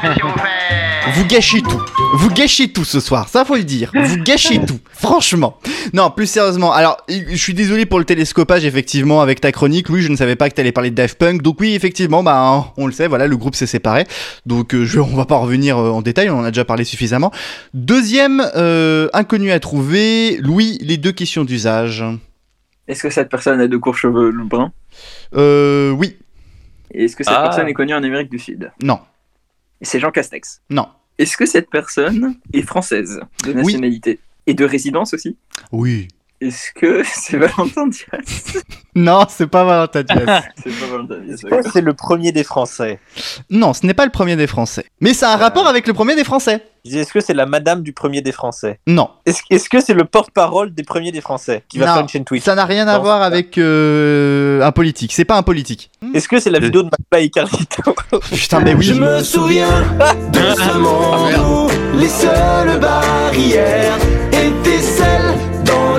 l'Allemagne [laughs]
Vous gâchez tout. Vous gâchez tout ce soir, ça faut le dire. Vous gâchez [laughs] tout, franchement. Non, plus sérieusement. Alors, je suis désolé pour le télescopage, effectivement, avec ta chronique. Oui, je ne savais pas que t'allais parler de Daft Punk. Donc oui, effectivement, bah, on le sait, voilà, le groupe s'est séparé. Donc euh, je, on va pas revenir euh, en détail, on en a déjà parlé suffisamment. Deuxième euh, inconnu à trouver, Louis, les deux questions d'usage.
Est-ce que cette personne a de courts cheveux bruns
Euh, oui,
est-ce que cette
Ah.
personne est connue en Amérique du Sud?
Non,
Et c'est Jean Castex?
non,
Est-ce que cette personne est française de nationalité? Et de résidence aussi?
Oui.
Est-ce que [laughs] c'est Valentin Diaz?
Non, c'est pas Valentin Diaz. [laughs]
C'est pas Valentin Diaz.
Est-ce que c'est le premier des Français
non, ce n'est pas le premier des Français. Mais ça a un rapport avec le premier des Français.
Je disais, Est-ce que c'est la madame du premier des Français?
Non,
Est-ce que c'est le porte-parole des premiers des Français qui va
Non.
faire une chaîne Twitch?
ça n'a rien à
Non,
voir avec euh, un politique. C'est pas un politique.
Est-ce que c'est la vidéo de McFly et Carlito? [laughs]
Putain, mais oui.
Je me souviens de ce monde où les seules barrières étaient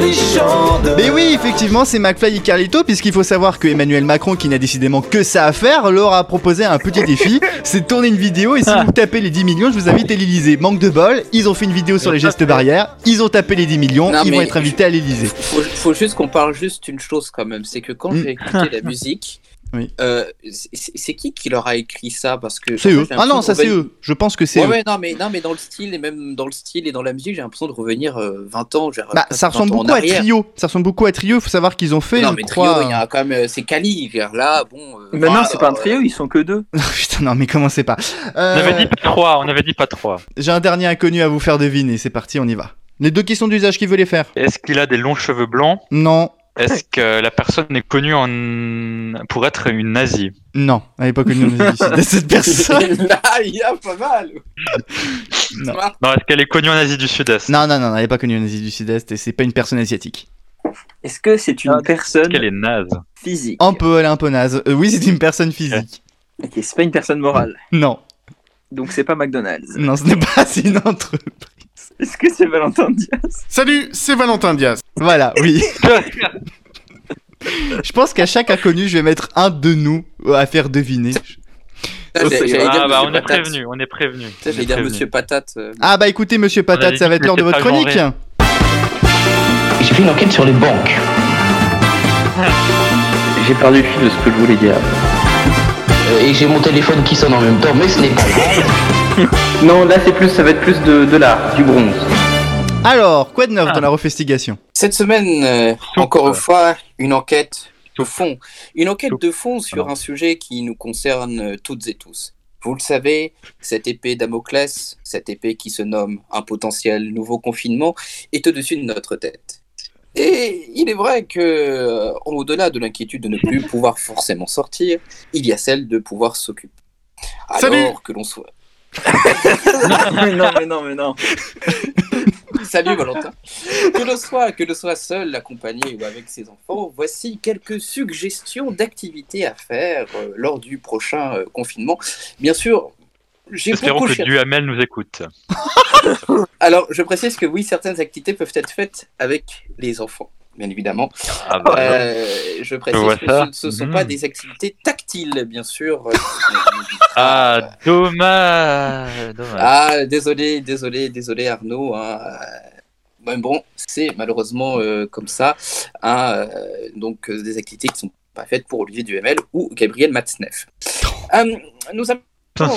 les champs de.
Mais oui, effectivement, c'est McFly et Carlito, puisqu'il faut savoir que Emmanuel Macron, qui n'a décidément que ça à faire, leur a proposé un petit défi, [laughs] c'est de tourner une vidéo, et si vous tapez les 10 millions, je vous invite à l'Elysée. Manque de bol, ils ont fait une vidéo sur les gestes barrières, ils ont tapé les 10 millions,
Non,
ils vont être invités à l'Elysée.
faut, faut juste qu'on parle juste une chose quand même, c'est que quand
Mm.
j'ai écouté la [laughs] musique,
Oui.
euh, c'est c'est qui qui leur a écrit ça? Parce que
C'est eux. Ah non, ça c'est eux. Je pense que c'est
Ouais,
eux.
ouais, non, mais, non, mais dans le style, et même dans le style et dans la musique, j'ai l'impression de revenir euh, 20 ans. genre,
Bah, ça
20
ressemble beaucoup à. Trio. Ça ressemble beaucoup à Trio. Il faut savoir qu'ils ont fait.
Non, mais trio, il y a quand même. euh, C'est Kali, genre, là, bon. euh,
Mais non, c'est pas un trio, ils sont que deux. [laughs]
Putain, non, mais commencez pas?
On avait dit pas trois, on avait dit pas trois.
J'ai un dernier inconnu à vous faire deviner. C'est parti, on y va. Les deux questions d'usage, qui veut les faire?
Est-ce qu'il a des longs cheveux blancs?
Non.
Est-ce que la personne est connue en... pour être une nazie?
Non, elle n'est pas connue en Asie du Sud-Est, cette [laughs] personne.
Là, il y a pas mal.
Non.
Est-ce qu'elle est connue en Asie du Sud-Est?
Non, non, non, elle n'est pas connue en Asie du Sud-Est et c'est pas une personne asiatique.
Est-ce que c'est une
Ah, Est-ce
personne
qu'elle est naze?
physique?
Un peu, elle est un peu naze. Euh, oui, c'est une personne physique.
Ok, c'est pas une personne morale.
Non,
Donc c'est pas McDonald's.
non, ce n'est pas [laughs] c'est une entreprise.
Est-ce que c'est Valentin Diaz
Salut, c'est Valentin Diaz.
Voilà, oui. [laughs] Je pense qu'à chaque inconnu, je vais mettre un de nous à faire deviner.
Ah bah on est prévenu, on est prévenu.
Sais, J'allais dire Monsieur Patate. euh,
Ah bah écoutez, monsieur
On
Patate, ça va être l'heure de votre chronique.
J'ai fait une enquête sur les banques. [laughs]
J'ai perdu le fil de ce que je voulais dire.
Euh, Et j'ai mon téléphone qui sonne en même temps, mais ce n'est pas grave. [laughs]
Non, là c'est plus, ça va être plus de, de l'art, du bronze.
Alors, quoi de neuf
Ah.
dans la refestigation?
Cette semaine, euh, encore une fois, une enquête de fond. Une enquête de fond sur un sujet qui nous concerne euh, toutes et tous. Vous le savez, cette épée Damoclès, cette épée qui se nomme un potentiel nouveau confinement, est au-dessus de notre tête. Et il est vrai que, euh, au-delà de l'inquiétude de ne plus pouvoir forcément sortir, il y a celle de pouvoir s'occuper. Alors
Salut
que l'on soit. [laughs]
mais non, mais non, mais non.
Salut Valentin. Que l'on soit, que l'on soit seul, accompagné ou avec ses enfants, voici quelques suggestions d'activités à faire euh, lors du prochain euh, confinement. Bien sûr, j'ai
Espérons que
cherché-
Duhamel nous écoute. [laughs]
Alors, je précise que oui, certaines activités peuvent être faites avec les enfants, bien évidemment.
Ah bah,
Euh, je précise que
ça.
ce ne sont pas des activités tactiles, bien sûr. [laughs] euh,
ah dommage, dommage.
Ah, désolé, désolé, désolé Arnaud. hein, euh, mais bon, c'est malheureusement euh, comme ça. hein, euh, donc, euh, des activités qui sont pas faites pour Olivier Duhamel ou Gabriel Matzneff. Euh, nous allons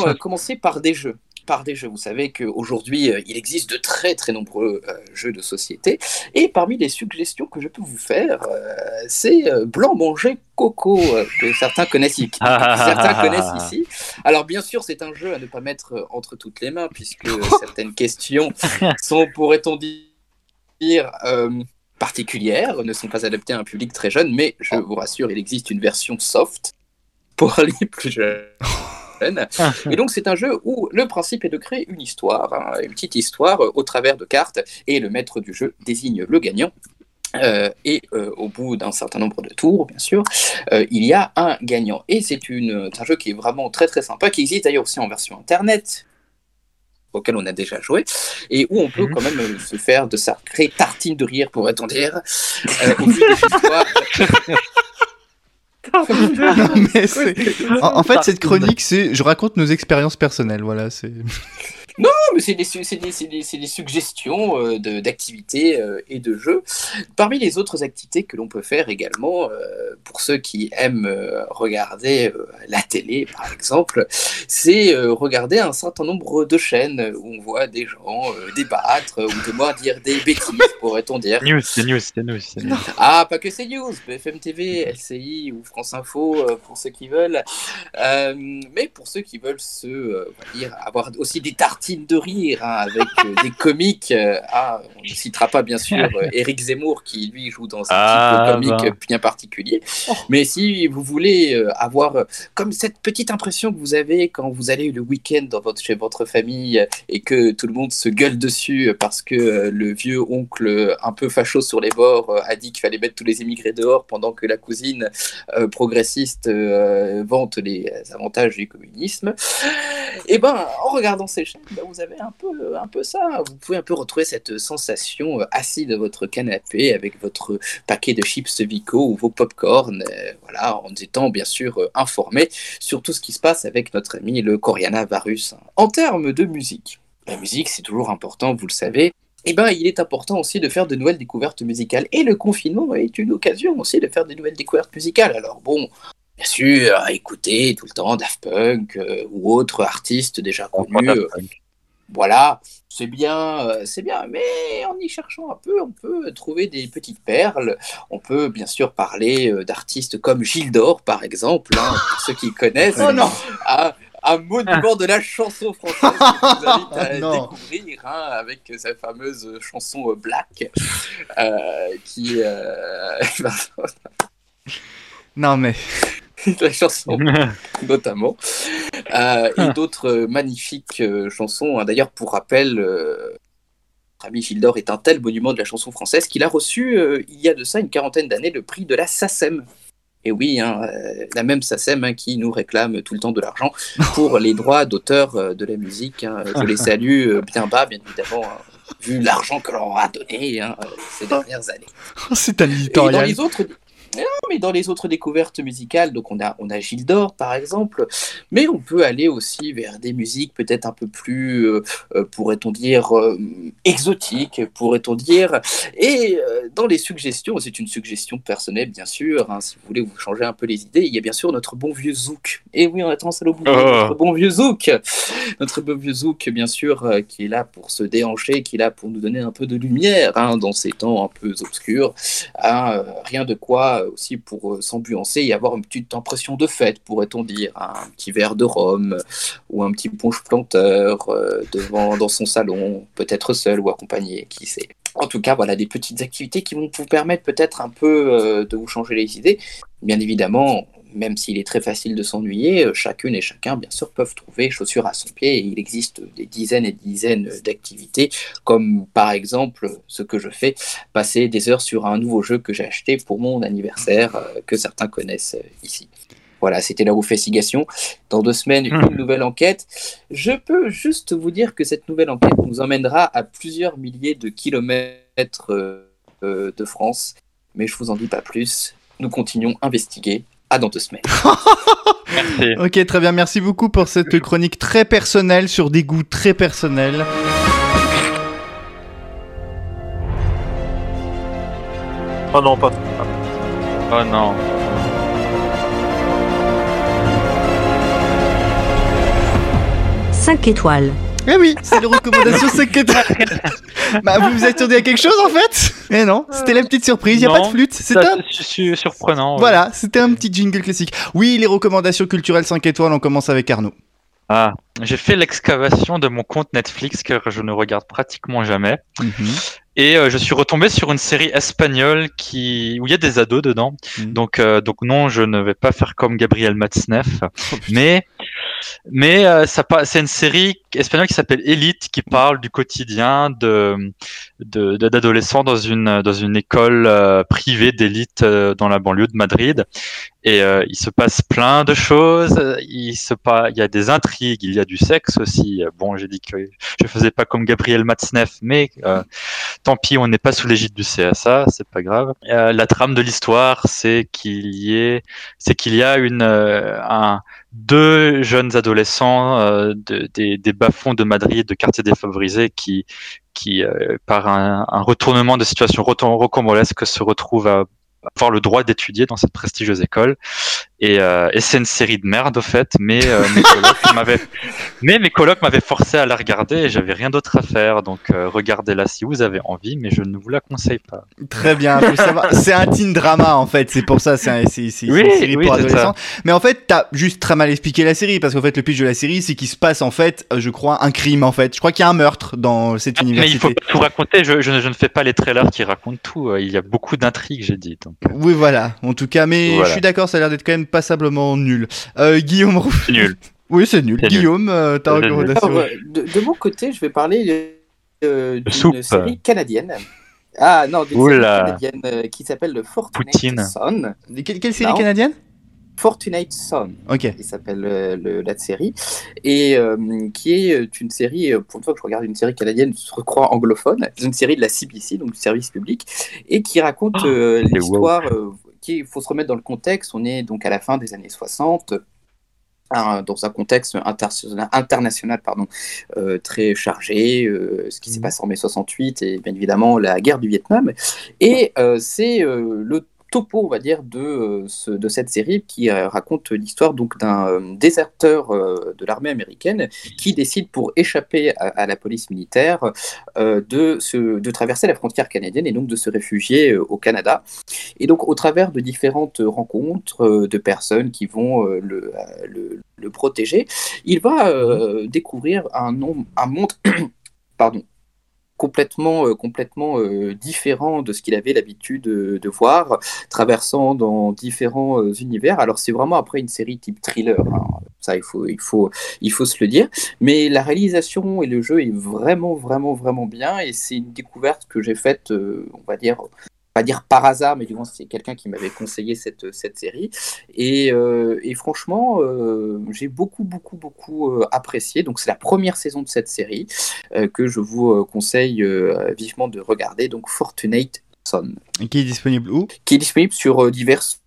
euh, [laughs] commencer par des jeux. Par des jeux. Vous savez qu'aujourd'hui, euh, il existe de très très nombreux euh, jeux de société. Et parmi les suggestions que je peux vous faire, euh, c'est Blanc Manger Coco, que certains connaissent, ici- [laughs] certains connaissent ici. Alors bien sûr, c'est un jeu à ne pas mettre entre toutes les mains, puisque [laughs] certaines questions sont, pourrait-on dire, euh, particulières, ne sont pas adaptées à un public très jeune, mais je vous rassure, il existe une version soft pour les plus jeunes. [laughs] Et donc c'est un jeu où le principe est de créer une histoire, hein, une petite histoire euh, au travers de cartes, et le maître du jeu désigne le gagnant. Euh, et euh, au bout d'un certain nombre de tours, bien sûr, euh, il y a un gagnant. Et c'est un jeu qui est vraiment très très sympa, qui existe d'ailleurs aussi en version internet, auquel on a déjà joué, et où on peut quand même se faire de sacrées tartines de rire, pourrait-on dire, au vu des histoires. [laughs]
Non, [laughs] mais c'est- en, en fait, cette chronique, c'est je raconte nos expériences personnelles. Voilà, c'est. [laughs]
Non, mais c'est des, suggestions euh, d'activités euh, et de jeux. Parmi les autres activités que l'on peut faire également, euh, pour ceux qui aiment euh, regarder euh, la télé, par exemple, c'est regarder un certain nombre de chaînes où on voit des gens débattre ou de moins dire des bêtises, [laughs] pourrait-on dire.
News, c'est news, c'est news.
Ah, pas que c'est news, BFM TV, LCI ou France Info, pour ceux qui veulent. Mais pour ceux qui veulent se, dire, avoir aussi des tartines de rire hein, avec euh, des [laughs] comiques. euh, ah, on ne citera pas bien sûr [laughs] euh, Eric Zemmour qui lui joue dans un
Ah,
type de comique
bah.
bien particulier. Mais si vous voulez avoir comme cette petite impression que vous avez quand vous allez le week-end dans votre, chez votre famille et que tout le monde se gueule dessus parce que le vieux oncle un peu facho sur les bords a dit qu'il fallait mettre tous les immigrés dehors pendant que la cousine progressiste vante les avantages du communisme. Et ben, en regardant ces chaînes, ben, vous avez un peu, un peu ça. Vous pouvez un peu retrouver cette sensation euh, assis de votre canapé avec votre paquet de chips Vico ou vos popcorn, euh, voilà, en étant bien sûr euh, informé sur tout ce qui se passe avec notre ami le Coriana Varus. En termes de musique, la musique c'est toujours important, vous le savez. Eh ben, il est important aussi de faire de nouvelles découvertes musicales. Et le confinement est une occasion aussi de faire de nouvelles découvertes musicales. Alors bon, bien sûr, écoutez tout le temps Daft Punk euh, ou autres artistes déjà connus. euh, voilà, c'est bien, euh, c'est bien, mais en y cherchant un peu, on peut trouver des petites perles. On peut bien sûr parler euh, d'artistes comme Gilles d'Or, par exemple, hein, pour ceux qui connaissent.
Oh non
un, un monument de la chanson française que vous invite à [laughs]
Non.
découvrir hein, avec sa fameuse chanson euh, Black euh, qui euh, [laughs]
Non, mais. [laughs]
la chanson [laughs] notamment Euh, et d'autres euh, magnifiques euh, chansons hein. d'ailleurs pour rappel euh, notre ami Gildor est un tel monument de la chanson française qu'il a reçu il y a de ça une quarantaine d'années le prix de la SACEM et oui, hein, la même SACEM hein, qui nous réclame tout le temps de l'argent pour [laughs] les droits d'auteur de la musique. hein. Je les salue bien bas, bien évidemment, vu l'argent que l'on a donné hein, ces dernières années.
C'est un
Et dans
éditorial.
les autres, non, mais dans les autres découvertes musicales, donc on a on a Gilles d'Or par exemple, mais on peut aller aussi vers des musiques peut-être un peu plus, euh, euh, pourrait-on dire, euh, exotiques, pourrait-on dire. Et euh, dans les suggestions, c'est une suggestion personnelle bien sûr. hein, si vous voulez vous changer un peu les idées, il y a bien sûr notre bon vieux Zouk. Et oui, on a tendance à l'oublier,
Oh.
notre bon vieux Zouk, notre bon vieux Zouk bien sûr, qui est là pour se déhancher, qui est là pour nous donner un peu de lumière hein, dans ces temps un peu obscurs. Hein, euh, rien de quoi aussi pour euh, s'ambiancer et avoir une petite impression de fête, pourrait-on dire. un petit verre de rhum euh, ou un petit punch planteur euh, devant dans son salon, peut-être seul ou accompagné, qui sait. En tout cas, voilà des petites activités qui vont vous permettre peut-être un peu de vous changer les idées. Bien évidemment, même s'il est très facile de s'ennuyer, euh, chacune et chacun, bien sûr, peuvent trouver chaussures à son pied. Et il existe des dizaines et des dizaines d'activités, comme par exemple ce que je fais, passer des heures sur un nouveau jeu que j'ai acheté pour mon anniversaire, euh, que certains connaissent euh, ici. Voilà, c'était la Festigation. Dans deux semaines, une nouvelle enquête. Je peux juste vous dire que cette nouvelle enquête nous emmènera à plusieurs milliers de kilomètres de France. Mais je vous en dis pas plus. Nous continuons à investiguer. À dans deux semaines.
Merci. [laughs]
Ok, très bien. Merci beaucoup pour cette chronique très personnelle sur des goûts très personnels.
Oh non, pas.
Oh non.
Cinq étoiles.
Eh oui, c'est les recommandations [laughs] 5 étoiles. bah, vous vous attendiez à quelque chose en fait? Eh non, c'était la petite surprise, il a
Non,
pas de flûte. C'est
Ça,
un...
surprenant. ouais.
Voilà, c'était un petit jingle classique. Oui, les recommandations culturelles 5 étoiles, on commence avec Arnaud.
Ah, j'ai fait l'excavation de mon compte Netflix car je ne regarde pratiquement jamais. Et euh, je suis retombé sur une série espagnole qui où il y a des ados dedans.
Mhm.
Donc euh, donc non, je ne vais pas faire comme Gabriel Matzneff, mais Mais euh, ça c'est une série espagnole qui s'appelle Elite, qui parle du quotidien de d'adolescents dans une dans une école euh, privée d'élite euh, dans la banlieue de Madrid. Et euh, il se passe plein de choses. Il se pa- il y a des intrigues, il y a du sexe aussi. Bon, j'ai dit que je faisais pas comme Gabriel Matzneff, mais tant pis, on n'est pas sous l'égide du CSA, c'est pas grave. La trame de l'histoire, c'est qu'il y ait, c'est qu'il y a une un deux jeunes adolescents euh, de- des, des bas-fonds de Madrid, de quartiers défavorisés, qui qui euh, par un, retournement de situation rocambolesque se retrouvent à avoir le droit d'étudier dans cette prestigieuse école. Et, euh, et c'est une série de merde, au fait, mais euh, mes [laughs] colocs m'avaient, mais mes colocs m'avaient forcé à la regarder et j'avais rien d'autre à faire. Donc euh, regardez-la si vous avez envie, mais je ne vous la conseille pas.
Très bien. [laughs] C'est un teen drama en fait, c'est pour ça, c'est un- c'est- c'est- c'est
Oui,
une série
oui,
pour adolescents. Mais en fait, t'as juste très mal expliqué la série parce qu'en fait, le pitch de la série, c'est qu'il se passe en fait, je crois, un crime en fait. Je crois qu'il y a un meurtre dans cette
Mais il
université.
faut pas tout raconter. Je, je, je ne fais pas les trailers qui racontent tout. Il y a beaucoup d'intrigues, j'ai dit. Donc,
Oui, voilà. En tout cas, mais
Voilà.
je suis d'accord, ça a l'air d'être quand même passablement nul. Euh, Guillaume Roux.
nul. [laughs]
Oui, c'est nul. Guillaume, euh, ta recommandation.
Alors, euh, de, de mon côté, je vais parler euh, d'une
soupe.
série canadienne. Ah non, d'une série canadienne euh, qui s'appelle le
Poutine.
Son.
Quelle, quelle série
Non.
canadienne?
Fortunate Son,
Ok.
il s'appelle euh, la série, et euh, qui est euh, une série, pour une fois que je regarde une série canadienne, je crois anglophone, c'est une série de la CBC, donc du service public, et qui raconte
Oh,
euh,
c'est
l'histoire, euh, qui il faut se remettre dans le contexte, on est donc à la fin des années 60, un- dans un contexte inter- international pardon, euh, très chargé, euh, ce qui s'est passé en mai 68 et bien évidemment la guerre du Vietnam. Et euh, c'est euh, le topo, on va dire, de, euh, ce- de cette série qui euh, raconte l'histoire donc d'un euh, déserteur de l'armée américaine qui décide pour échapper à, la police militaire de, se, de traverser la frontière canadienne et donc de se réfugier au Canada. Et donc au travers de différentes rencontres de personnes qui vont le, le, protéger, il va découvrir un, nom- un monde [coughs] pardon, complètement, euh, complètement euh, différent de ce qu'il avait l'habitude de, de voir, traversant dans différents euh, univers. Alors c'est vraiment après une série type thriller, hein. ça il faut, il, faut, il faut se le dire, mais la réalisation et le jeu est vraiment, vraiment, vraiment bien, et c'est une découverte que j'ai faite, euh, on va dire, pas dire par hasard, mais du moins c'est quelqu'un qui m'avait conseillé cette, cette série. Et, euh, et franchement, euh, j'ai beaucoup, beaucoup, beaucoup euh, apprécié. Donc c'est la première saison de cette série euh, que je vous euh, conseille euh, vivement de regarder. Donc Fortunate Son,
Qui est disponible où?
Qui est disponible sur euh, diverses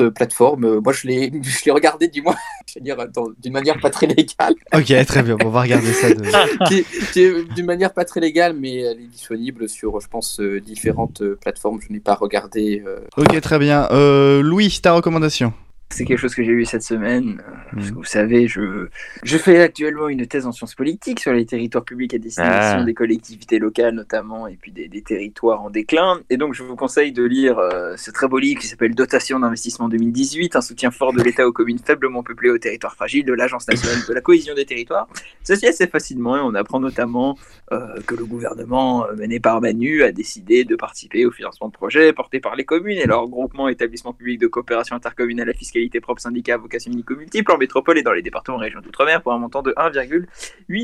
euh, plateformes. Euh, Moi, je l'ai, [laughs] je l'ai regardé du moins, [laughs] je veux dire, dans- d'une manière pas très légale. [laughs]
Ok, très bien. On va regarder ça. De...
qui est- qui est d'une manière pas très légale, mais elle est disponible sur, je pense, euh, différentes plateformes. Je n'ai pas regardé. euh,
Ok, très bien. Euh, Louis, ta recommandation?
C'est quelque chose que j'ai eu cette semaine. euh, Parce que vous savez, je, je fais actuellement une thèse en sciences politiques sur les territoires publics à destination
Ah.
des collectivités locales notamment, et puis des, des territoires en déclin. Et donc, je vous conseille de lire euh, ce très beau livre qui s'appelle Dotation d'investissement 2018, un soutien fort de l'État aux communes faiblement peuplées aux territoires fragiles de l'Agence nationale de la cohésion des territoires. Lit assez facilement et on apprend notamment euh, que le gouvernement mené par Manu a décidé de participer au financement de projets portés par les communes et leurs groupements établissements publics de coopération intercommunale à fiscalité propre syndicats à vocation unico-multiple en métropole et dans les départements et régions d'outre-mer pour un montant de 1,8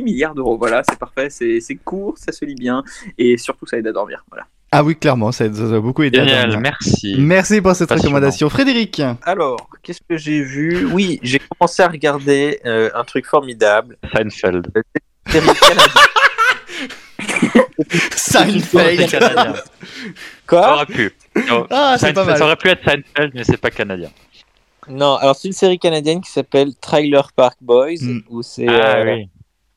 milliard d'euros. Voilà, c'est parfait, c'est court, ça se lit bien et surtout ça aide à dormir. Voilà.
Ah oui, clairement, ça, a beaucoup aidé. à
Génial,
dormir.
merci.
Merci pour cette recommandation. Frédéric
Alors, qu'est-ce que j'ai vu? Oui, j'ai commencé à regarder euh, un truc formidable.
Seinfeld.
Canadienne. [laughs]
Seinfeld
canadien. Ça
Quoi
aurait pu. Non,
Ah, c'est
Seinfeld,
pas mal.
Ça aurait pu être Seinfeld, mais c'est pas canadien.
Non, alors c'est une série canadienne qui s'appelle Trailer Park Boys,
Mm.
où c'est
Ah
euh,
oui.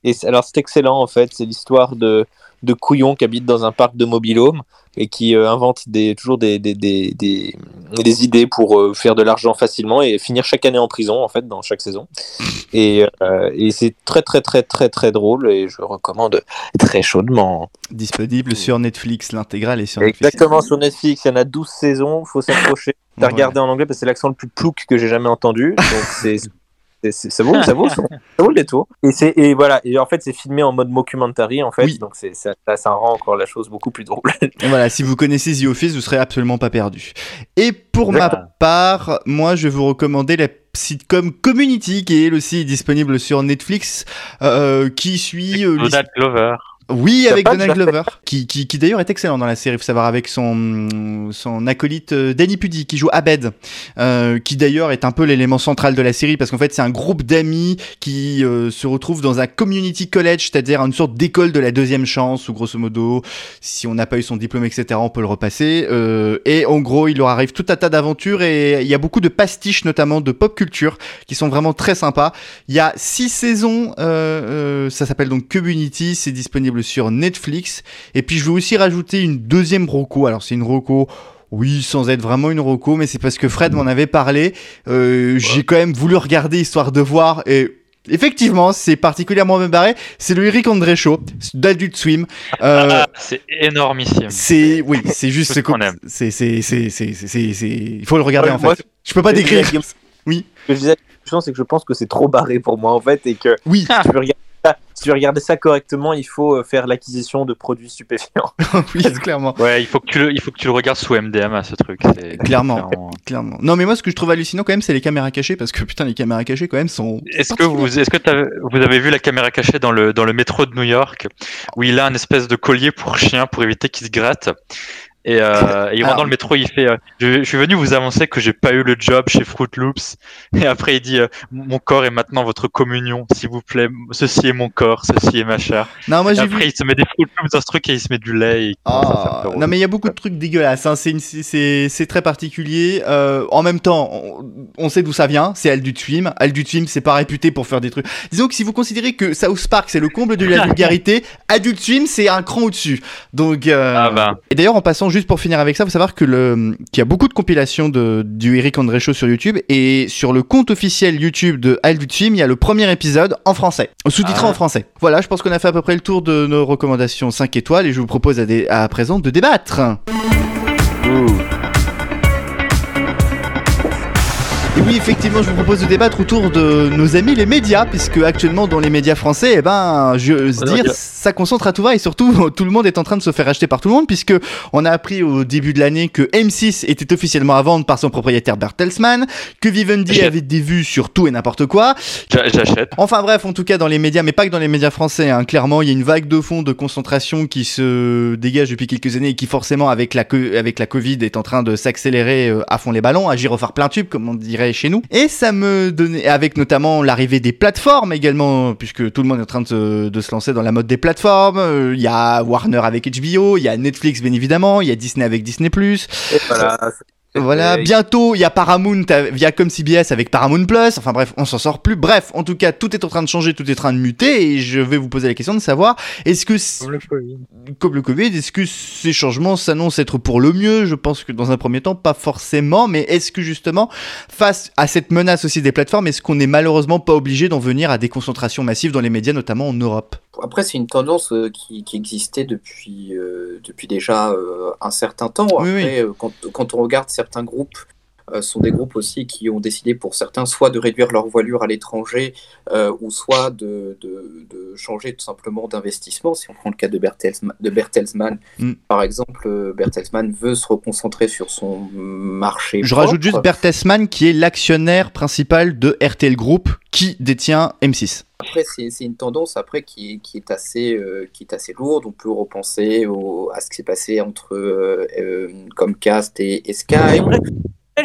Et c'est- alors c'est excellent en fait, c'est l'histoire de, de couillons qui habitent dans un parc de mobilhome et qui euh, inventent des, toujours des, des, des, des, des idées pour euh, faire de l'argent facilement et finir chaque année en prison en fait dans chaque saison. Et, euh, et c'est très très très très très drôle et je recommande très chaudement.
Disponible sur Netflix, l'intégrale est sur Netflix.
Exactement sur Netflix, il y en a 12 saisons, faut s'accrocher. T'as
Ouais.
regardé en anglais parce que c'est l'accent le plus plouc que j'ai jamais entendu. Donc [laughs] c'est c'est- c'est- ça vaut, ça vaut, ça vaut le détour. Et c'est et voilà. Et en fait, c'est filmé en mode mockumentary en fait.
Oui.
Donc c'est ça, ça, ça rend encore la chose beaucoup plus drôle. [laughs]
Et voilà, si vous connaissez The Office, vous serez absolument pas perdu. Et pour ma part, moi, je vais vous recommander la sitcom Community qui est aussi disponible sur Netflix, euh, qui suit euh,
Donald Glover.
Oui, avec Donald Glover, qui, qui, qui d'ailleurs est excellent dans la série, faut savoir, avec son, son acolyte euh, Danny Pudi, qui joue Abed, euh, qui d'ailleurs est un peu l'élément central de la série, parce qu'en fait c'est un groupe d'amis qui euh, se retrouvent dans un community college, c'est-à-dire une sorte d'école de la deuxième chance, où grosso modo, si on n'a pas eu son diplôme, etc., on peut le repasser. Euh, et en gros, il leur arrive tout un tas d'aventures, et il y a beaucoup de pastiches, notamment de pop culture, qui sont vraiment très sympas. Il y a six saisons, euh, euh, ça s'appelle donc Community, c'est disponible sur Netflix. Et puis je veux aussi rajouter une deuxième roco. Alors c'est une roco. Oui, sans être vraiment une roco, mais c'est parce que Fred m'en avait parlé. Euh, J'ai quand même voulu regarder histoire de voir et effectivement, c'est particulièrement bien barré. C'est le Eric André Show d'Adult Swim. [laughs] Euh,
C'est énormissime.
c'est oui, c'est juste ce
qu'on aime.
C'est c'est c'est c'est c'est c'est c'est- il faut le regarder
Ouais,
en
moi,
fait. Je peux pas
je
décrire. Oui.
Ce que je disais, je c'est que je pense que c'est trop barré pour moi en fait et que
Oui.
tu veux regarder [laughs] si tu veux regarder ça correctement, il faut euh, faire l'acquisition de produits stupéfiants. [laughs]
oui, clairement.
Ouais, il faut que tu le, il faut que tu le regardes sous MDMA ce truc. c'est-
Clairement.
clairement.
Clairement. Non, mais moi, ce que je trouve hallucinant quand même, c'est les caméras cachées, parce que putain, les caméras cachées quand même sont.
Est-ce que vous, est-ce que t'as- vous avez vu la caméra cachée dans le dans le métro de New York où il a un espèce de collier pour chien pour éviter qu'il se gratte? Et, euh, et il rentre dans le métro, il fait euh, je, je suis venu vous annoncer que j'ai pas eu le job chez Fruit Loops et après il dit euh, mon corps est maintenant votre communion s'il vous plaît ceci est mon corps ceci est ma chair
Non, moi
et après
vu.
il se met des Fruit Loops dans ce truc et il se met du lait et faire
Ah, non mais il y a beaucoup de trucs dégueulasses, hein. c'est, très particulier. Euh, en même temps, on, on sait d'où ça vient, c'est Aldut Swim. Aldut Swim, c'est pas réputé pour faire des trucs. Disons que si vous considérez que South Park c'est le comble de la vulgarité, Adult Swim c'est un cran au-dessus. Donc,
Ah bah.
et d'ailleurs en passant juste pour finir avec ça, faut savoir que le qu'il y a beaucoup de compilations de du Eric André Show sur YouTube et sur le compte officiel YouTube de Swim, il y a le premier épisode en français, sous-titré
Ah.
en français. Voilà, je pense qu'on a fait à peu près le tour de nos recommandations 5 étoiles et je vous propose à présent de débattre. Et oui, effectivement, je vous propose de débattre autour de nos amis les médias, puisque actuellement dans les médias français, eh ben, je veux dire, ça concentre à tout va et surtout [laughs] tout le monde est en train de se faire acheter par tout le monde, puisque on a appris au début de l'année que M6 était officiellement à vendre par son propriétaire Bertelsmann, que Vivendi [laughs] avait des vues sur tout et n'importe quoi,
J'a- J'achète.
Enfin bref, en tout cas dans les médias, mais pas que dans les médias français, hein. clairement il y a une vague de fond de concentration qui se dégage depuis quelques années et qui forcément avec la, avec la Covid est en train de s'accélérer euh, à fond les ballons, à gyrophare plein tube comme on dirait chez nous. Et ça me donnait, avec notamment l'arrivée des plateformes également, puisque tout le monde est en train de se, de se lancer dans la mode des plateformes, Euh, il y a Warner avec HBO, il y a Netflix bien évidemment, il y a Disney avec Disney+,
Et voilà.
Voilà,
Et-
bientôt il y a Paramount euh, via comme CBS avec Paramount Plus. Enfin bref, on s'en sort plus. Bref, en tout cas, tout est en train de changer, tout est en train de muter. Et je vais vous poser la question de savoir est-ce que, c- comme le Covid, est-ce que ces changements s'annoncent être pour le mieux? Je pense que dans un premier temps, pas forcément. Mais est-ce que justement, face à cette menace aussi des plateformes, est-ce qu'on est malheureusement pas obligé d'en venir à des concentrations massives dans les médias, notamment en Europe?
Après, c'est une tendance euh, qui, qui existait depuis, euh, depuis déjà euh, un certain temps.
Oui,
Après,
oui.
euh, quand, quand on regarde certains groupes, euh, sont des groupes aussi qui ont décidé pour certains soit de réduire leur voilure à l'étranger euh, ou soit de, de, de changer tout simplement d'investissement. Si on prend le cas de, Bertelsmann, de Bertelsmann
Mm.
par exemple, euh, Bertelsmann veut se reconcentrer sur son marché.
Je
propre.
rajoute juste Bertelsmann qui est l'actionnaire principal de RTL Group qui détient M6.
Après, c'est une tendance après qui est, qui est assez euh, qui est assez lourde. On peut repenser au- à ce qui s'est passé entre euh, euh, Comcast et, et Sky.
J'aimerais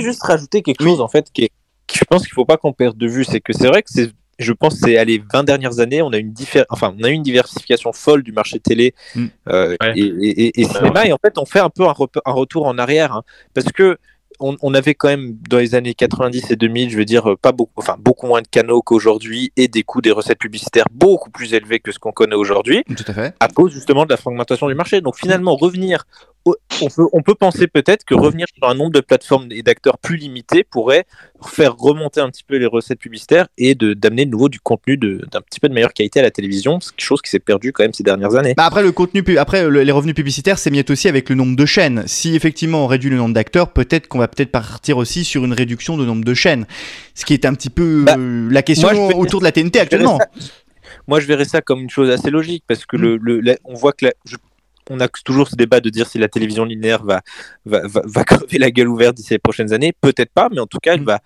juste rajouter quelque chose en fait qui est, qui je pense qu'il faut pas qu'on perde de vue, c'est que c'est vrai que c'est je pense que c'est à les 20 dernières années, on a une diffé- enfin on a eu une diversification folle du marché télé
Mm.
euh,
Ouais.
et, et- et- et cinéma et en fait on fait un peu un retour en arrière hein, parce que on, on avait quand même dans les années 90 et 2000, je veux dire euh, pas beaucoup, enfin beaucoup moins de canaux qu'aujourd'hui et des coûts des recettes publicitaires beaucoup plus élevés que ce qu'on connaît aujourd'hui
Tout à fait.
à cause justement de la fragmentation du marché. Donc finalement, revenir, au- on peut, on peut penser peut-être que revenir sur un nombre de plateformes et d'acteurs plus limité pourrait faire remonter un petit peu les recettes publicitaires et de- d'amener de nouveau du contenu d'un petit peu de meilleure qualité à la télévision, c'est quelque chose qui s'est perdu quand même ces dernières années.
Bah après le contenu, après le- les revenus publicitaires s'émiettent aussi avec le nombre de chaînes. Si effectivement on réduit le nombre d'acteurs, peut-être qu'on va peut-être partir aussi sur une réduction de nombre de chaînes. Ce qui est un petit peu
Bah,
euh, la question
moi, je vais-
autour de la TNT actuellement.
Moi, je verrais ça comme une chose assez logique parce que le, le- la- on voit que la- je- on a toujours ce débat de dire si la télévision linéaire va, va, va, va [laughs] crever la gueule ouverte d'ici les prochaines années. Peut-être pas, mais en tout cas, elle
Mm.
va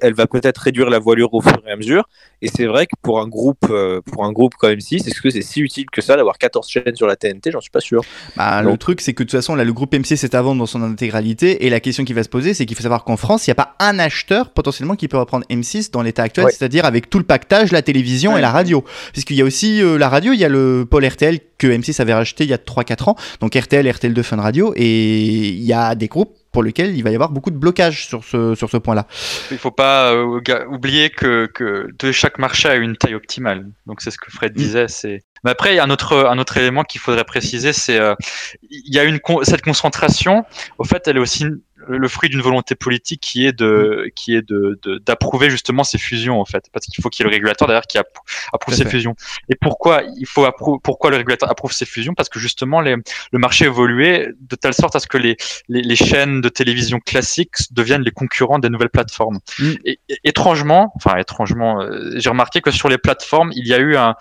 elle va peut-être réduire la voilure au fur et à mesure. Et c'est vrai que pour un groupe, euh, pour un groupe comme M6, est-ce que c'est si utile que ça d'avoir 14 chaînes sur la TNT J'en suis pas sûr.
Bah, le truc, c'est que de toute façon, là, le groupe M6 est à vendre dans son intégralité. Et la question qui va se poser, c'est qu'il faut savoir qu'en France, il n'y a pas un acheteur potentiellement qui peut reprendre M6 dans l'état actuel,
Ouais.
c'est-à-dire avec tout le pactage, la télévision et la radio. Puisqu'il y a aussi euh, la radio, il y a le pôle RTL que M6 avait racheté il y a 3-4 ans. Donc RTL, RTL2 Fun Radio. Et il y a des groupes pour lesquels il va y avoir beaucoup de blocage sur ce, sur ce point-là.
Il faut pas euh, oublier que, que de chaque marché a une taille optimale. Donc c'est ce que Fred disait. C'est. Mais après, il y a un autre un autre élément qu'il faudrait préciser, c'est euh, il y a une con- cette concentration. Au fait, elle est aussi le fruit d'une volonté politique qui est de qui est de d'approuver justement ces fusions en fait parce qu'il faut qu'il y ait le régulateur derrière qui approuve, ces
fait.
fusions et pourquoi il faut approuver pourquoi le régulateur approuve ces fusions? Parce que justement les, le marché évoluait de telle sorte à ce que les, les les chaînes de télévision classiques deviennent les concurrents des nouvelles plateformes
Mm.
et, et- étrangement enfin étrangement euh, j'ai remarqué que sur les plateformes il y a eu un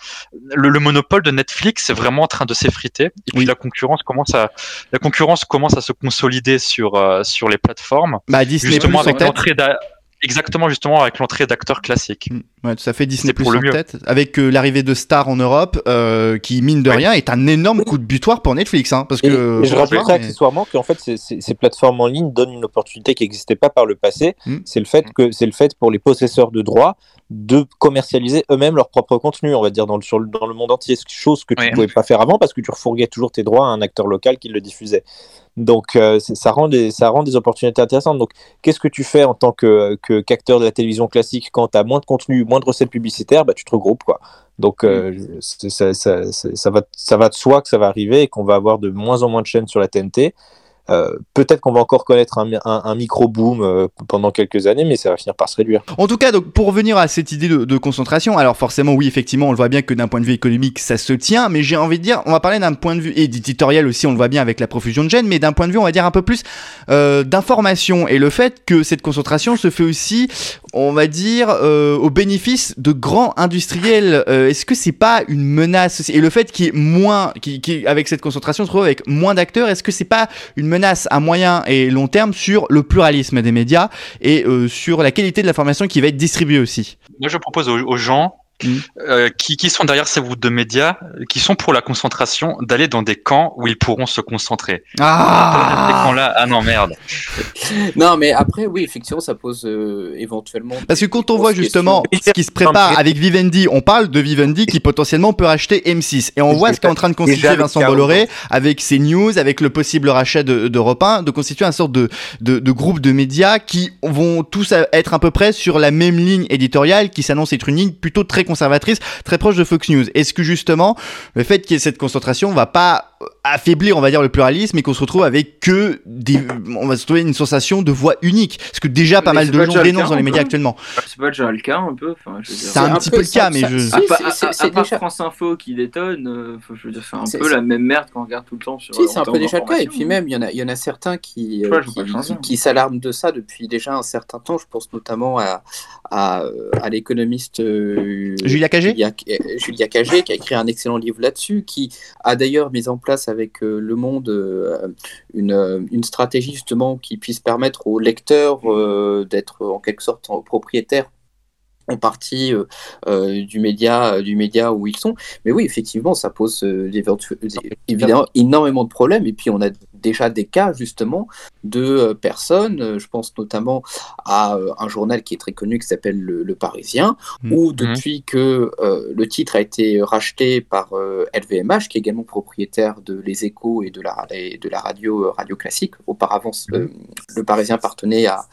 le, le monopole de Netflix est vraiment en train de s'effriter et puis
Oui.
la concurrence commence à la concurrence commence à se consolider sur euh, sur les plateformes
Bah, Disney
justement
Plus,
avec l'entrée d'a- exactement justement avec l'entrée d'acteurs classiques
Mm. Ouais, tout à fait Disney Plus
pour le
en
mieux.
tête, avec euh, l'arrivée de Star en Europe, euh, qui mine de
Oui.
rien est un énorme coup de butoir pour Netflix, hein, parce
Et,
que
et je
mais-
accessoirement qu'en fait, ces, ces- ces plateformes en ligne donnent une opportunité qui n'existait pas par le passé.
Mm.
C'est le fait que c'est le fait pour les possesseurs de droits de commercialiser eux-mêmes leur propre contenu, on va dire dans le, sur le, dans le monde entier, chose que tu ne
Oui.
pouvais pas faire avant parce que tu refourguais toujours tes droits à un acteur local qui le diffusait. Donc euh, ça rend des ça rend des opportunités intéressantes. Donc qu'est-ce que tu fais en tant que que- qu'acteur de la télévision classique quand tu as moins de contenu, moins de recettes publicitaires, bah tu te regroupes quoi. Donc euh, c'est- ça, ça, ça, ça va ça va de soi que ça va arriver et qu'on va avoir de moins en moins de chaînes sur la TNT. Euh, Peut-être qu'on va encore connaître un, micro-boom euh, pendant quelques années, mais ça va finir par se réduire.
En tout cas, donc pour revenir à cette idée de, concentration, alors forcément, oui, effectivement, on le voit bien que d'un point de vue économique, ça se tient, mais j'ai envie de dire, on va parler d'un point de vue éditorial aussi, on le voit bien avec la profusion de gènes, mais d'un point de vue, on va dire un peu plus euh, d'information et le fait que cette concentration se fait aussi, on va dire, au bénéfice de grands industriels. Est-ce que c'est pas une menace Et le fait qu'il y ait moins, avec cette concentration, se retrouve avec moins d'acteurs, est-ce que c'est pas une menace à moyen et long terme sur le pluralisme des médias et euh, sur la qualité de l'information qui va être distribuée aussi.
Moi, je propose aux gens
Mm.
euh, qui, qui sont derrière ces groupes de médias, qui sont pour la concentration, d'aller dans des camps où ils pourront se concentrer.
Ah
camps-là, ah non, merde. [laughs]
Non, mais après, oui, effectivement, ça pose euh, éventuellement.
Parce que quand on voit justement ce qui se prépare avec Vivendi, on parle de Vivendi qui potentiellement peut racheter M6. Et on voit ce qu'est en train de constituer Vincent Bolloré avec ses news, avec le possible rachat de- d'Europe 1, de constituer un sorte de, de, de groupe de médias qui vont tous être à peu près sur la même ligne éditoriale qui s'annonce être une ligne plutôt très conservatrice, très proche de Fox News. Est-ce que justement le fait qu'il y ait cette concentration va pas affaiblir, on va dire, le pluralisme et qu'on se retrouve avec que des, on va se trouver une sensation de voix unique, ce que déjà pas
Mais
mal de
pas
gens dénoncent dans les médias actuellement.
C'est pas déjà le cas un peu enfin.
C'est un,
un
petit
peu
peu le
ça-
cas, mais
ça-
je.
si,
À, à- part
déjà-
France Info qui détonne, euh, je veux dire, c'est un peu
c'est-
la même merde qu'on regarde tout le temps sur
Si, c'est un peu déjà le cas. Et puis
hein.
même, il y en a, il y en a certains qui, euh,
vois
qui, qui- qui s'alarment de ça depuis déjà un certain temps. Je pense notamment à, à, euh, à l'économiste euh,
Julia Cagé
Julia, euh, Julia Cagé, qui a écrit un excellent livre là-dessus, qui a d'ailleurs mis en place avec euh, Le Monde euh, une, euh, une stratégie justement qui puisse permettre aux lecteurs d'être en quelque sorte en- propriétaires en partie du média du média où ils sont. Mais oui effectivement ça pose évidemment énormément de problèmes. Et puis on a déjà des cas justement de euh, personnes euh, je pense notamment à euh, un journal qui est très connu qui s'appelle le, Le Parisien
Mhm.
où depuis que euh, le titre a été racheté par euh, LVMH qui est également propriétaire de Les Échos et de la et de la radio euh, radio classique auparavant euh, Le Parisien appartenait à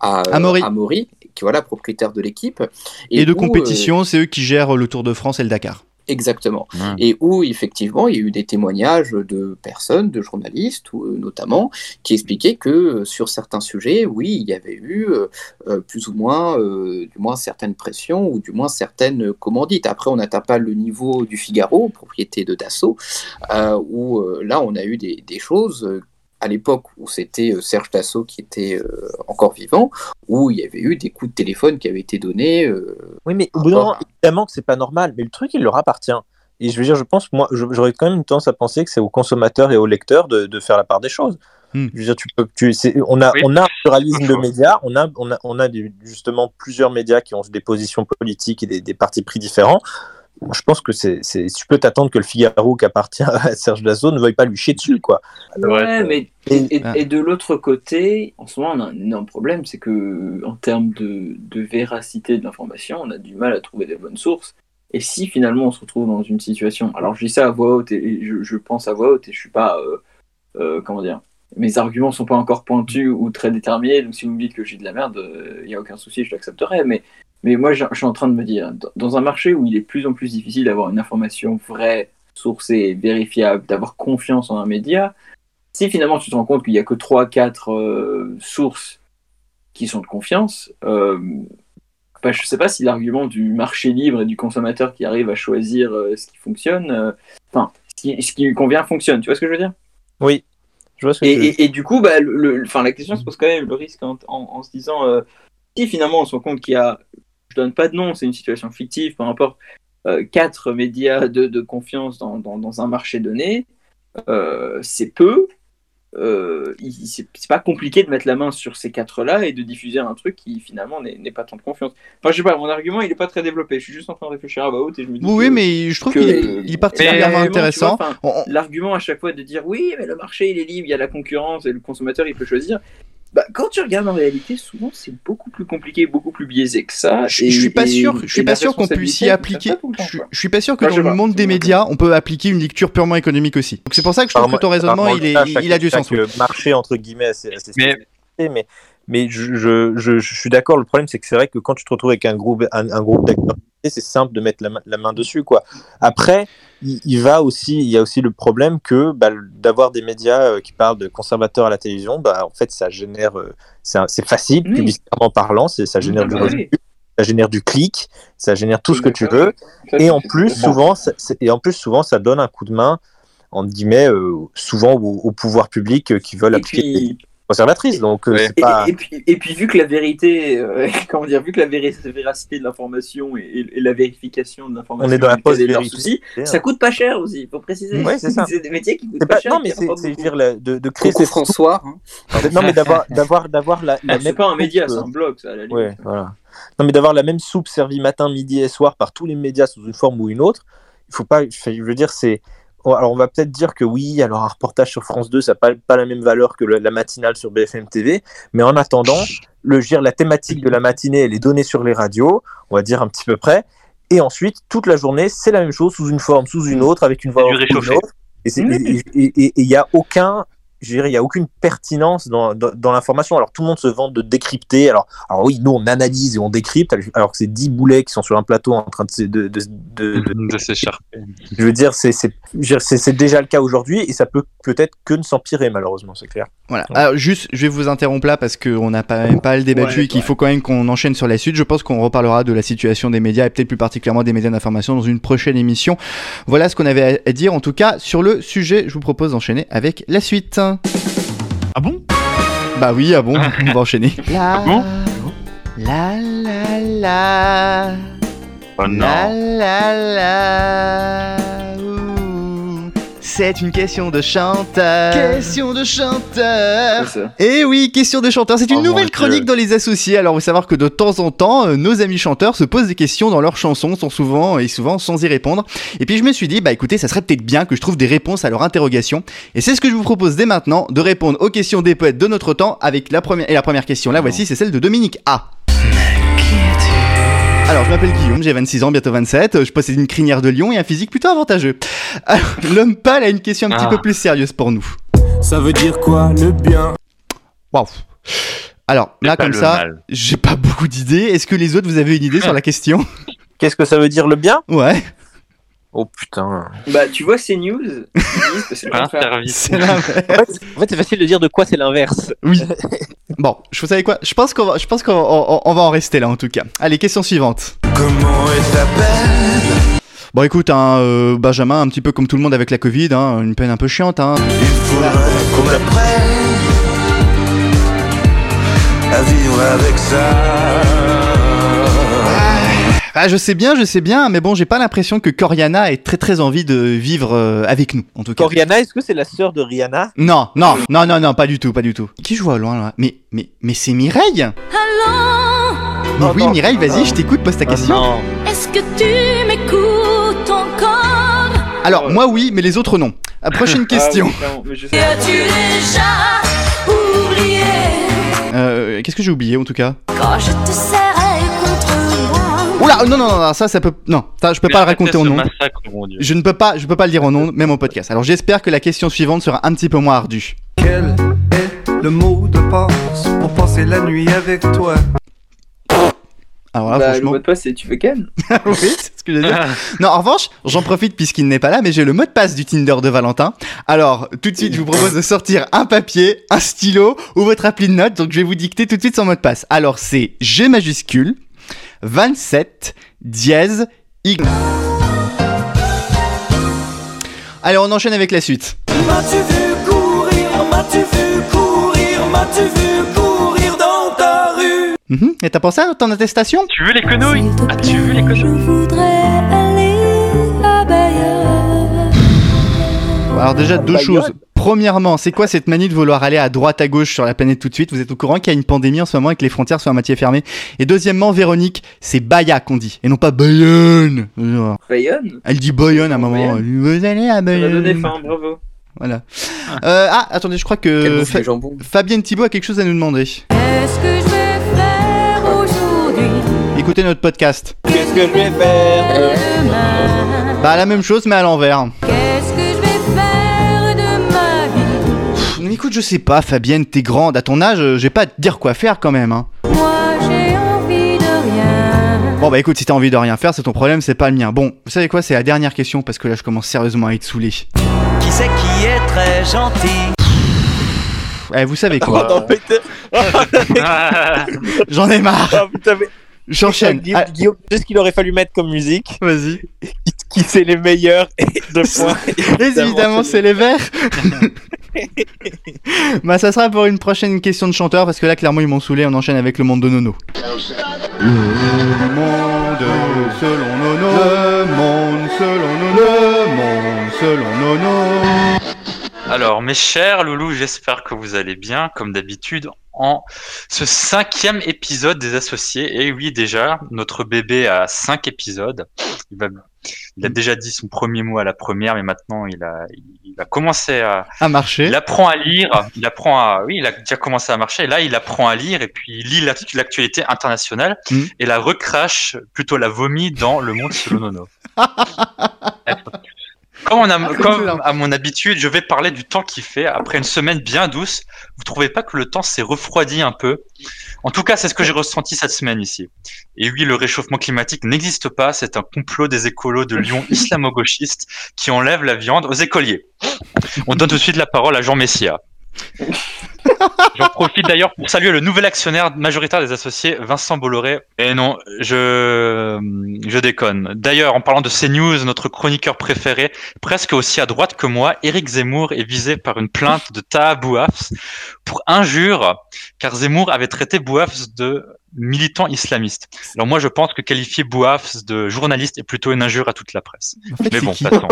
à,
Amaury.
Amaury, qui voilà propriétaire de l'équipe
Et, de
où,
compétition, c'est eux qui gèrent le Tour de France et le Dakar.
Exactement. Et où, effectivement, il y a eu des témoignages de personnes, de journalistes, ou, euh, notamment, qui expliquaient que euh, sur certains sujets, oui, il y avait eu euh, plus ou moins, euh, du moins certaines pressions, ou du moins certaines commandites. Après, on n'atteint pas le niveau du Figaro, propriété de Dassault, euh, où là, on a eu des, des choses. À l'époque où c'était euh, Serge Dassault qui était euh, encore vivant, où il y avait eu des coups de téléphone qui avaient été donnés euh,
Oui, mais au bout d'un moment, évidemment que c'est pas normal, mais le truc, il leur appartient. Et je veux dire, je pense, moi, j'aurais quand même une tendance à penser que c'est aux consommateurs et aux lecteurs de, de faire la part des choses.
Hmm.
Je veux dire, tu peux, tu, c'est- on a,
Oui,
on a un pluralisme de médias, on a, on a, on a des- justement plusieurs médias qui ont des positions politiques et des, des partis pris différents. Je pense que c'est, tu peux t'attendre que le Figaro qui appartient à [laughs] Serge Dassault ne veuille pas lui chier dessus, quoi.
Ouais, mais
Et-
et, et-
Ah.
et de l'autre côté, en ce moment, on a un énorme problème, c'est que en termes de, de véracité de l'information, on a du mal à trouver des bonnes sources. Et si finalement on se retrouve dans une situation, alors je dis ça à voix haute et je, je pense à voix haute et je suis pas, euh, euh, comment dire, mes arguments sont pas encore pointus ou très déterminés, donc si vous me dites que j'ai de la merde, il n'y a aucun souci, je l'accepterai. Mais, mais moi, je je suis en train de me dire, dans- un marché où il est de plus en plus difficile d'avoir une information vraie, sourcée, vérifiable, d'avoir confiance en un média, si finalement tu te rends compte qu'il n'y a que 3-4 sources qui sont de confiance, euh, bah, je ne sais pas si l'argument du marché libre et du consommateur qui arrive à choisir euh, ce qui fonctionne, euh, enfin, ce, qui, ce qui lui convient fonctionne. Tu vois ce que je veux dire?
Oui, je vois ce que
et,
tu veux
et- et du coup, bah, le, le- enfin, la question se pose quand même le risque en, en- en se disant euh, si finalement on se rend compte qu'il y a, je donne pas de nom, c'est une situation fictive, peu importe, euh, quatre médias de, de confiance dans, dans- dans un marché donné, euh, c'est peu. Euh, c'est pas compliqué de mettre la main sur ces quatre-là et de diffuser un truc qui finalement n'est pas tant de confiance. Enfin, je sais pas, mon argument il est pas très développé. Je suis juste en train de réfléchir à haute et je me dis.
Oui,
que-
mais je trouve qu'il est, particulièrement intéressant. on-
L'argument à chaque fois de dire oui, mais le marché il est libre, il y a la concurrence et le consommateur il peut choisir. Bah, quand tu regardes en réalité, souvent c'est beaucoup plus compliqué, beaucoup plus biaisé que ça.
Je,
et-
je suis pas
et-
sûr, je suis pas sûr qu'on puisse y appliquer.
le
Je, je suis pas sûr que
Enfin,
dans le monde
c'est
des médias, on peut appliquer une lecture purement économique aussi. Donc c'est pour ça que je trouve que ton raisonnement, il est,
ça,
il,
chaque-
il a du sens. oui.
marché entre guillemets assez
Mais-
mais je, je, je, je suis d'accord. Le problème, c'est que c'est vrai que quand tu te retrouves avec un groupe un, un groupe d'acteurs, c'est simple de mettre la, main- la main dessus, quoi. Après, il, il va aussi, il y a aussi le problème que bah, d'avoir des médias euh, qui parlent de conservateurs à la télévision, bah en fait, ça génère, euh, c'est facile,
Oui.
publicitairement parlant, c'est ça génère du revenu,
oui.
ça génère du clic, ça génère tout ce que tu veux. Et en plus, souvent, ça, et en plus, souvent, ça donne un coup de main, entre guillemets, euh, souvent au, au pouvoir public euh, qui veulent
Et
appliquer
puis,
conservatrices. Donc, euh,
Ouais.
et,
pas.
et puis, et puis vu que la vérité, euh, [laughs] comment dire, vu que la véracité de l'information et, et- et la vérification de l'information,
On est dans la
est quel est leur
post-vérité.
souci, ça coûte pas cher aussi, il faut préciser.
Ouais, [laughs] c'est
des métiers qui coûtent pas,
pas-
cher.
non, mais
qui
c'est dire la- de, de créer
Coucou François. hein.
non mais d'avoir d'avoir d'avoir la, la
Ah, c'est
même
pas un média, c'est un blog, ça, à la limite.
ouais, voilà. Non mais d'avoir la même soupe servie matin, midi et soir par tous les médias sous une forme ou une autre. Il faut pas. Je veux dire, c'est. Alors on va peut-être dire que oui, alors un reportage sur France 2, ça n'a pas, pas la même valeur que le- la matinale sur BFM TV, mais en attendant, le dire, la thématique de la matinée, elle est donnée sur les radios, on va dire un petit peu près, et ensuite toute la journée, c'est la même chose sous une forme, sous une autre, avec une voix off une autre. Et il y a aucun je dirais, il n'y a aucune pertinence dans, dans, dans l'information. Alors, tout le monde se vante de décrypter. Alors, alors oui, nous, on analyse et on décrypte, alors que c'est 10 boulets qui sont sur un plateau en train de, de, de, de- de-
de s'écharper.
je veux dire, c'est déjà le cas aujourd'hui et ça peut peut-être que ne s'empirer, malheureusement, c'est clair.
Voilà. Alors juste, je vais vous interrompre là parce qu'on n'a pas même pas le débattu
Ouais,
et qu'il
ouais.
faut quand même qu'on enchaîne sur la suite. Je pense qu'on reparlera de la situation des médias et peut-être plus particulièrement des médias d'information dans une prochaine émission. Voilà ce qu'on avait à dire en tout cas sur le sujet. Je vous propose d'enchaîner avec la suite.
Ah bon?
Bah oui, ah bon, [laughs] on va enchaîner.
Ah bon?
La la la.
Oh non.
La la la. C'est une question de chanteur. Question de chanteur. Et oui, question de chanteur. C'est une
Oh
nouvelle
Dieu.
chronique dans les associés. Alors, vous savoir que de temps en temps, euh, nos amis chanteurs se posent des questions dans leurs chansons, sont souvent et souvent sans y répondre. Et puis je me suis dit, bah écoutez, ça serait peut-être bien que je trouve des réponses à leurs interrogations. Et c'est ce que je vous propose dès maintenant, de répondre aux questions des poètes de notre temps avec la première et la première question. Là, voici, c'est celle de Dominique A. Alors, je m'appelle Guillaume, j'ai 26 ans, bientôt 27. Je possède une crinière de lion et un physique plutôt avantageux. Alors, l'homme pâle a une question un petit
Ah.
peu plus sérieuse pour nous.
Ça veut dire quoi le bien?
Waouh. Alors, là, comme ça,
mal?
j'ai pas beaucoup d'idées. Est-ce que les autres, vous avez une idée sur la question?
Qu'est-ce que ça veut dire le bien?
Ouais,
Oh putain.
Bah, tu vois ces news, c'est [laughs] contraire.
service.
c'est l'inverse.
En fait, c'est facile de dire de quoi c'est l'inverse.
Oui. [laughs] Bon, je vous savez quoi Je pense qu'on va, je pense qu'on on- on va en rester là en tout cas. Allez, question suivante.
Comment est ta peine?
Bon, écoute, hein, euh, Benjamin, un petit peu comme tout le monde avec la Covid, hein, une peine un peu chiante. Hein.
Il faudrait qu'on apprenne à vivre avec ça.
Ah, je sais bien, je sais bien, mais bon, j'ai pas l'impression que Coriana ait très très envie de vivre euh, avec nous, en tout cas.
Coriana, est-ce que c'est la sœur de Rihanna?
Non, non, non, non, non, pas du tout, pas du tout. Qui joue au loin là? Mais, mais, mais c'est Mireille Mais oui, Mireille, vas-y, je t'écoute, pose ta question.
Non.
Est-ce que tu m'écoutes encore?
Alors, moi oui, mais les autres non. Prochaine [laughs] question.
Ah je
Euh, Qu'est-ce que j'ai oublié en tout cas?
Quand je te serrais
Oula, non, non, non, non, ça, ça peut. Non, ça, je peux pas le raconter au nom. Je ne peux pas, je peux pas le dire au nom, même au podcast. Alors j'espère que la question suivante sera un petit peu moins ardue.
Quel est le mot de passe pour passer la nuit avec toi?
Alors là,
Bah, le
franchement,
mot de passe, c'est tu veux Ken? [laughs]
Oui, c'est ce que j'ai dit. [laughs] Non, en revanche, j'en profite puisqu'il n'est pas là, mais j'ai le mot de passe du Tinder de Valentin. Alors, tout de suite, je vous propose de sortir un papier, un stylo ou votre appli de notes. Donc, je vais vous dicter tout de suite son mot de passe. Alors, c'est G majuscule, 27, dièse, Y. Allez, on enchaîne avec la suite.
M'as-tu vu courir M'as-tu vu courir M'as-tu vu courir dans ta rue?
Mhm. Et t'as pensé à ton attestation?
Tu veux les quenouilles? As-tu vu les
Je
quenouilles
voudrais aller à Bayonne.
Alors déjà, deux choses. Premièrement, c'est quoi cette manie de vouloir aller à droite à gauche sur la planète tout de suite? Vous êtes au courant qu'il y a une pandémie en ce moment et que les frontières sont à moitié fermées? Et deuxièmement, Véronique, c'est Baya qu'on dit, et non pas Bayonne.
Bayonne?
Elle dit Bayonne à un moment.
Bayonne.
Vous allez à
Ça donné
Bayonne.
faim, bravo.
Voilà. Euh, ah, attendez, je crois que Fa-. Fabienne Thibault a quelque chose à nous demander.
Qu'est-ce que je vais faire aujourd'hui?
Écoutez notre podcast.
Qu'est-ce que je vais faire
demain?
Bah la même chose mais à l'envers. Mais écoute, je sais pas, Fabienne, t'es grande. À ton âge, euh, j'ai pas à te dire quoi faire quand même. Hein.
Moi j'ai envie de rien.
Bon bah écoute, si t'as envie de rien faire, c'est ton problème, c'est pas le mien. Bon, vous savez quoi, c'est la dernière question parce que là je commence sérieusement à être saoulé.
Qui c'est qui est très gentil
eh, vous savez quoi
putain. [laughs]
J'en ai marre.
Oh, mais-
J'enchaîne.
Guillaume,
Ah,
Guillaume, tu sais ce qu'il aurait fallu mettre comme musique
Vas-y.
qui, qui c'est les meilleurs et deux [laughs] points.
Et évidemment, c'est les verts. [laughs] [laughs] bah ça sera pour une prochaine question de chanteur parce que là clairement ils m'ont saoulé. On enchaîne avec le monde de Nono. Le monde selon Nono. Le monde selon Nono. Le monde selon Nono.
Alors, mes chers loulous, j'espère que vous allez bien, comme d'habitude, en ce cinquième épisode des associés. Et oui, déjà, notre bébé a cinq épisodes. Il, va, il a déjà dit son premier mot à la première, mais maintenant, il a, il a commencé à,
À marcher.
il apprend à lire, il apprend à, oui, il a déjà commencé à marcher. Et là, il apprend à lire et puis il lit la- l'actualité internationale
Mhm.
et la recrache, plutôt la vomit dans le monde selon Nono. [laughs] Comme, on a,
c'est
comme
là.
à mon habitude, je vais parler du temps qu'il fait après une semaine bien douce. Vous trouvez pas que le temps s'est refroidi un peu? En tout cas, c'est ce que j'ai ressenti cette semaine ici. Et oui, le réchauffement climatique n'existe pas. C'est un complot des écolos de Lyon [laughs] islamo-gauchistes qui enlèvent la viande aux écoliers. On donne tout de suite la parole à Jean Messia. [laughs] J'en profite d'ailleurs pour saluer le nouvel actionnaire majoritaire des associés, Vincent Bolloré. Et non, je, je déconne. D'ailleurs, en parlant de CNews, notre chroniqueur préféré, presque aussi à droite que moi, Éric Zemmour est visé par une plainte de Taha Bouafs pour injure, car Zemmour avait traité Bouafs de militant islamiste. Alors moi, je pense que qualifier Bouafs de journaliste est plutôt une injure à toute la presse.
En fait,
Mais
c'est
bon.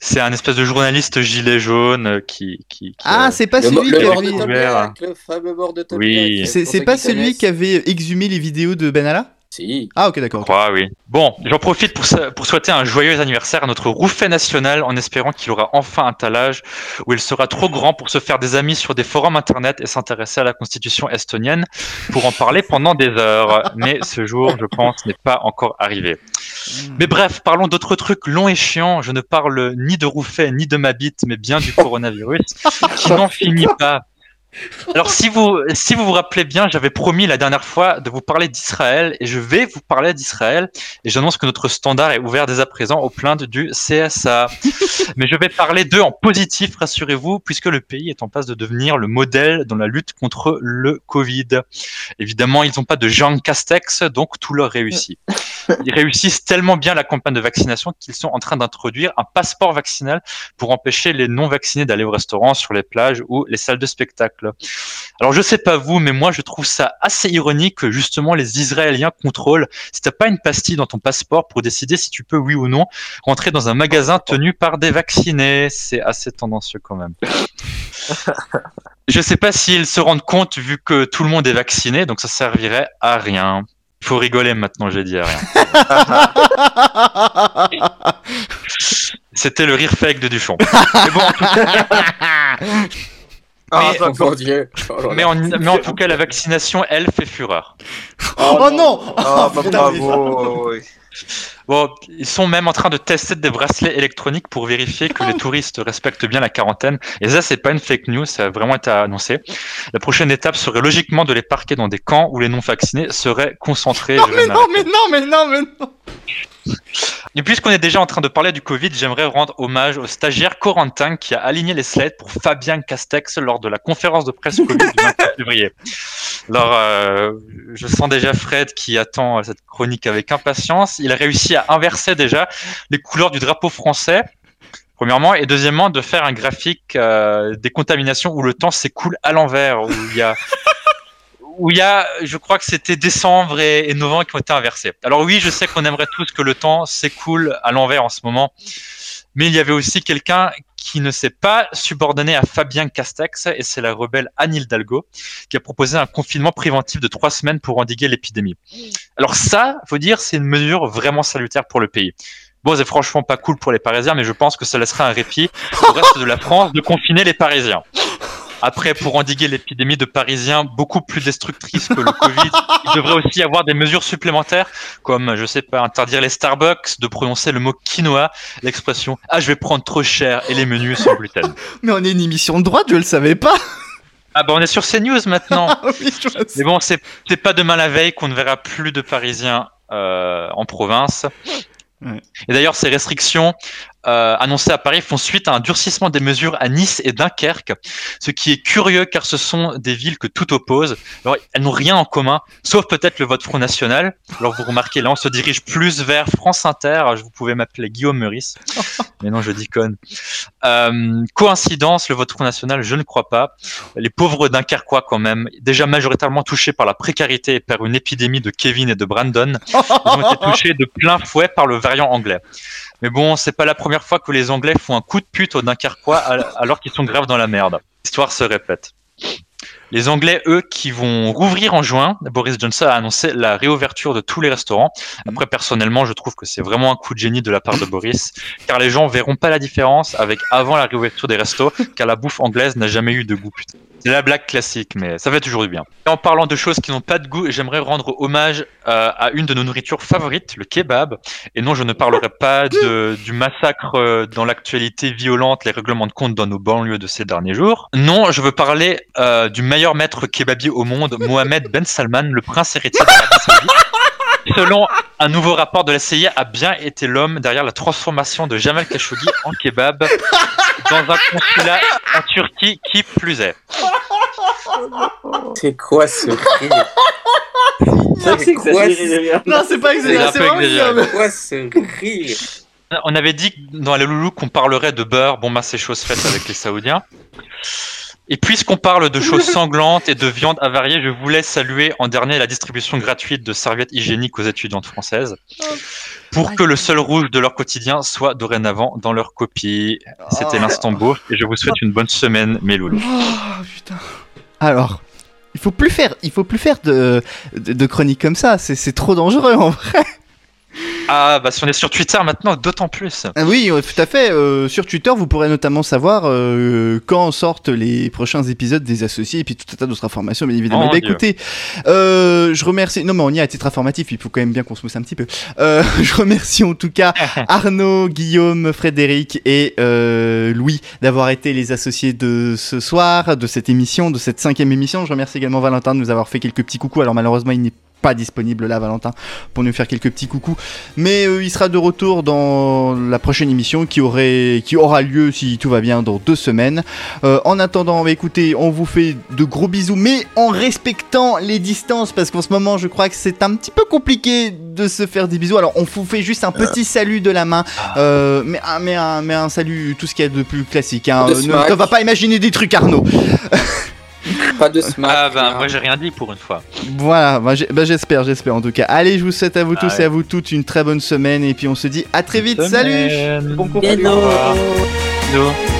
C'est un espèce de journaliste gilet jaune euh, qui... qui, qui,
Ah,
euh,
c'est pas
Le,
celui qui avait.
le fameux mort de Tom
Oui.
C'est pas
qui
celui qui avait exhumé les vidéos de Benalla
Si.
Ah ok d'accord.
oui. Bon, j'en profite pour, pour souhaiter un joyeux anniversaire à notre Rouffet national en espérant qu'il aura enfin un tel âge où il sera trop grand pour se faire des amis sur des forums internet et s'intéresser à la constitution estonienne pour en parler pendant des heures. Mais ce jour, je pense, n'est pas encore arrivé. Mais bref, parlons d'autres trucs longs et chiants. Je ne parle ni de Rouffet ni de ma bite, mais bien du coronavirus qui n'en finit pas. Alors, si vous, si vous vous rappelez bien, j'avais promis la dernière fois de vous parler d'Israël et je vais vous parler d'Israël et j'annonce que notre standard est ouvert dès à présent aux plaintes du CSA. [laughs] Mais je vais parler d'eux en positif, rassurez-vous, puisque le pays est en passe de devenir le modèle dans la lutte contre le Covid. Évidemment, ils n'ont pas de Jean Castex, donc tout leur réussit. Ils réussissent tellement bien la campagne de vaccination qu'ils sont en train d'introduire un passeport vaccinal pour empêcher les non-vaccinés d'aller au restaurant, sur les plages ou les salles de spectacle. Alors je sais pas vous, mais moi je trouve ça assez ironique que justement les Israéliens contrôlent si t'as pas une pastille dans ton passeport pour décider si tu peux oui ou non rentrer dans un magasin tenu par des vaccinés. C'est assez tendancieux quand même. [laughs] Je sais pas s'ils se rendent compte vu que tout le monde est vacciné, donc ça servirait à rien. Il faut rigoler maintenant, j'ai dit à rien. [laughs] C'était le rire fake de Duchon. [laughs] Mais bon, en tout cas,
Ah,
Mais-
mon Dieu. Oh là.
mais en, mais en tout cas, la vaccination, elle, fait fureur.
Oh, non
Ah, bah, bravo. oui.
Bon, ils sont même en train de tester des bracelets électroniques pour vérifier que les touristes respectent bien la quarantaine. Et ça, c'est pas une fake news, ça a vraiment été annoncé. La prochaine étape serait logiquement de les parquer dans des camps où les non-vaccinés seraient concentrés.
Non mais non mais non mais non mais non
Et puisqu'on est déjà en train de parler du Covid, j'aimerais rendre hommage au stagiaire Corentin qui a aligné les slides pour Fabien Castex lors de la conférence de presse Covid du 24 [laughs] février. Alors, euh, je sens déjà Fred qui attend cette chronique avec impatience. Il a réussi à inverser déjà les couleurs du drapeau français. Premièrement, et deuxièmement, de faire un graphique euh, des contaminations où le temps s'écoule à l'envers, où il y a où il y a, je crois que c'était décembre et, novembre qui ont été inversés. Alors oui, je sais qu'on aimerait tous que le temps s'écoule à l'envers en ce moment, mais il y avait aussi quelqu'un qui ne s'est pas subordonné à Fabien Castex, et c'est la rebelle Anne Hidalgo, qui a proposé un confinement préventif de trois semaines pour endiguer l'épidémie. Alors ça, faut dire, c'est une mesure vraiment salutaire pour le pays. Bon, c'est franchement pas cool pour les Parisiens, mais je pense que ça laissera un répit au reste de la France de confiner les Parisiens. Après, pour endiguer l'épidémie de Parisiens beaucoup plus destructrice que le Covid, [laughs] il devrait aussi y avoir des mesures supplémentaires, comme, je sais pas, interdire les Starbucks de prononcer le mot quinoa, l'expression « Ah, je vais prendre trop cher » et les menus sans gluten. [laughs]
Mais on est une émission de droite, je le savais pas [laughs]
Ah bah on est sur CNews maintenant
oui.
Mais bon, c'est c'est pas demain la veille qu'on ne verra plus de Parisiens euh, en province.
Ouais.
Et d'ailleurs, ces restrictions euh, annoncées à Paris font suite à un durcissement des mesures à Nice et Dunkerque, ce qui est curieux car ce sont des villes que tout oppose. Alors, elles n'ont rien en commun, sauf peut-être le vote Front National. Alors, vous remarquez, là, on se dirige plus vers France Inter. Vous pouvez m'appeler Guillaume Meurice. [laughs] Mais non, je déconne. Euh, coïncidence, le vote Front National, je ne crois pas. Les pauvres Dunkerquois, quand même, déjà majoritairement touchés par la précarité et par une épidémie de Kevin et de Brandon, [laughs] ils ont été touchés de plein fouet par le variant anglais. Mais bon, c'est pas la première fois que les Anglais font un coup de pute aux Dunkerquois al- alors qu'ils sont grave dans la merde. L'histoire se répète. Les Anglais, eux, qui vont rouvrir en juin, Boris Johnson a annoncé la réouverture de tous les restaurants. Après, personnellement, je trouve que c'est vraiment un coup de génie de la part de Boris, car les gens verront pas la différence avec avant la réouverture des restos, car la bouffe anglaise n'a jamais eu de goût. putain. C'est la blague classique, mais ça fait toujours du bien. Et en parlant de choses qui n'ont pas de goût, j'aimerais rendre hommage euh, à une de nos nourritures favorites, le kebab. Et non, je ne parlerai pas de, du massacre euh, dans l'actualité violente, les règlements de compte dans nos banlieues de ces derniers jours. Non, je veux parler euh, du meilleur maître kebabier au monde, Mohamed Ben Salman, le prince héritier d'Arabie Saoudite. Selon un nouveau rapport de la CIA, a bien été l'homme derrière la transformation de Jamal Khashoggi en kebab dans un consulat en Turquie qui plus est.
C'est quoi ce rire
C'est rire.
Non, c'est pas exagéré, c'est vraiment.
C'est quoi ce rire
On avait dit dans les loulous qu'on parlerait de beurre. Bon, bah, c'est chose faite avec les Saoudiens. Et puisqu'on parle de choses [laughs] sanglantes et de viande avariée, je voulais saluer en dernier la distribution gratuite de serviettes hygiéniques aux étudiantes françaises pour que le seul rouge de leur quotidien soit dorénavant dans leur copie. C'était l'instant beau et je vous souhaite une bonne semaine, mes loulous.
Oh putain. Alors, il faut plus faire, il faut plus faire de, de, de chroniques comme ça. C'est c'est trop dangereux en vrai.
Ah, bah, si on est sur Twitter maintenant, d'autant plus.
Ah oui, tout à fait. euh, sur Twitter, vous pourrez notamment savoir euh, quand sortent les prochains épisodes des associés et puis tout un tas d'autres informations, bien évidemment.
Oh,
Bah, écoutez, euh, je remercie. Non, mais on y est à titre informatif. Il faut quand même bien qu'on se mousse un petit peu. [laughs] Je remercie en tout cas [laughs] Arnaud, Guillaume, Frédéric et Louis d'avoir été les associés de ce soir, de cette émission, de cette cinquième émission. Je remercie également Valentin de nous avoir fait quelques petits coucous. Alors malheureusement, il n'est pas disponible là, Valentin, pour nous faire quelques petits coucous. Mais euh, il sera de retour dans la prochaine émission qui, aurait, qui aura lieu, si tout va bien, dans deux semaines. Euh, en attendant, bah, écoutez, on vous fait de gros bisous, mais en respectant les distances, parce qu'en ce moment, je crois que c'est un petit peu compliqué de se faire des bisous. Alors, on vous fait juste un petit salut de la main, euh, mais, un- mais, un, mais un salut, tout ce qu'il y a de plus classique. Hein. Euh, ne va pas imaginer des trucs, Arnaud. [laughs] [laughs]
Pas de smack.
Ah ben,
rien.
moi j'ai rien dit pour une fois.
Voilà, bah, bah, j'espère, j'espère en tout cas. Allez, je vous souhaite à vous tous
Ouais.
et à vous toutes une très bonne semaine et puis on se dit à très vite. Salut.
Bon.
Bisous.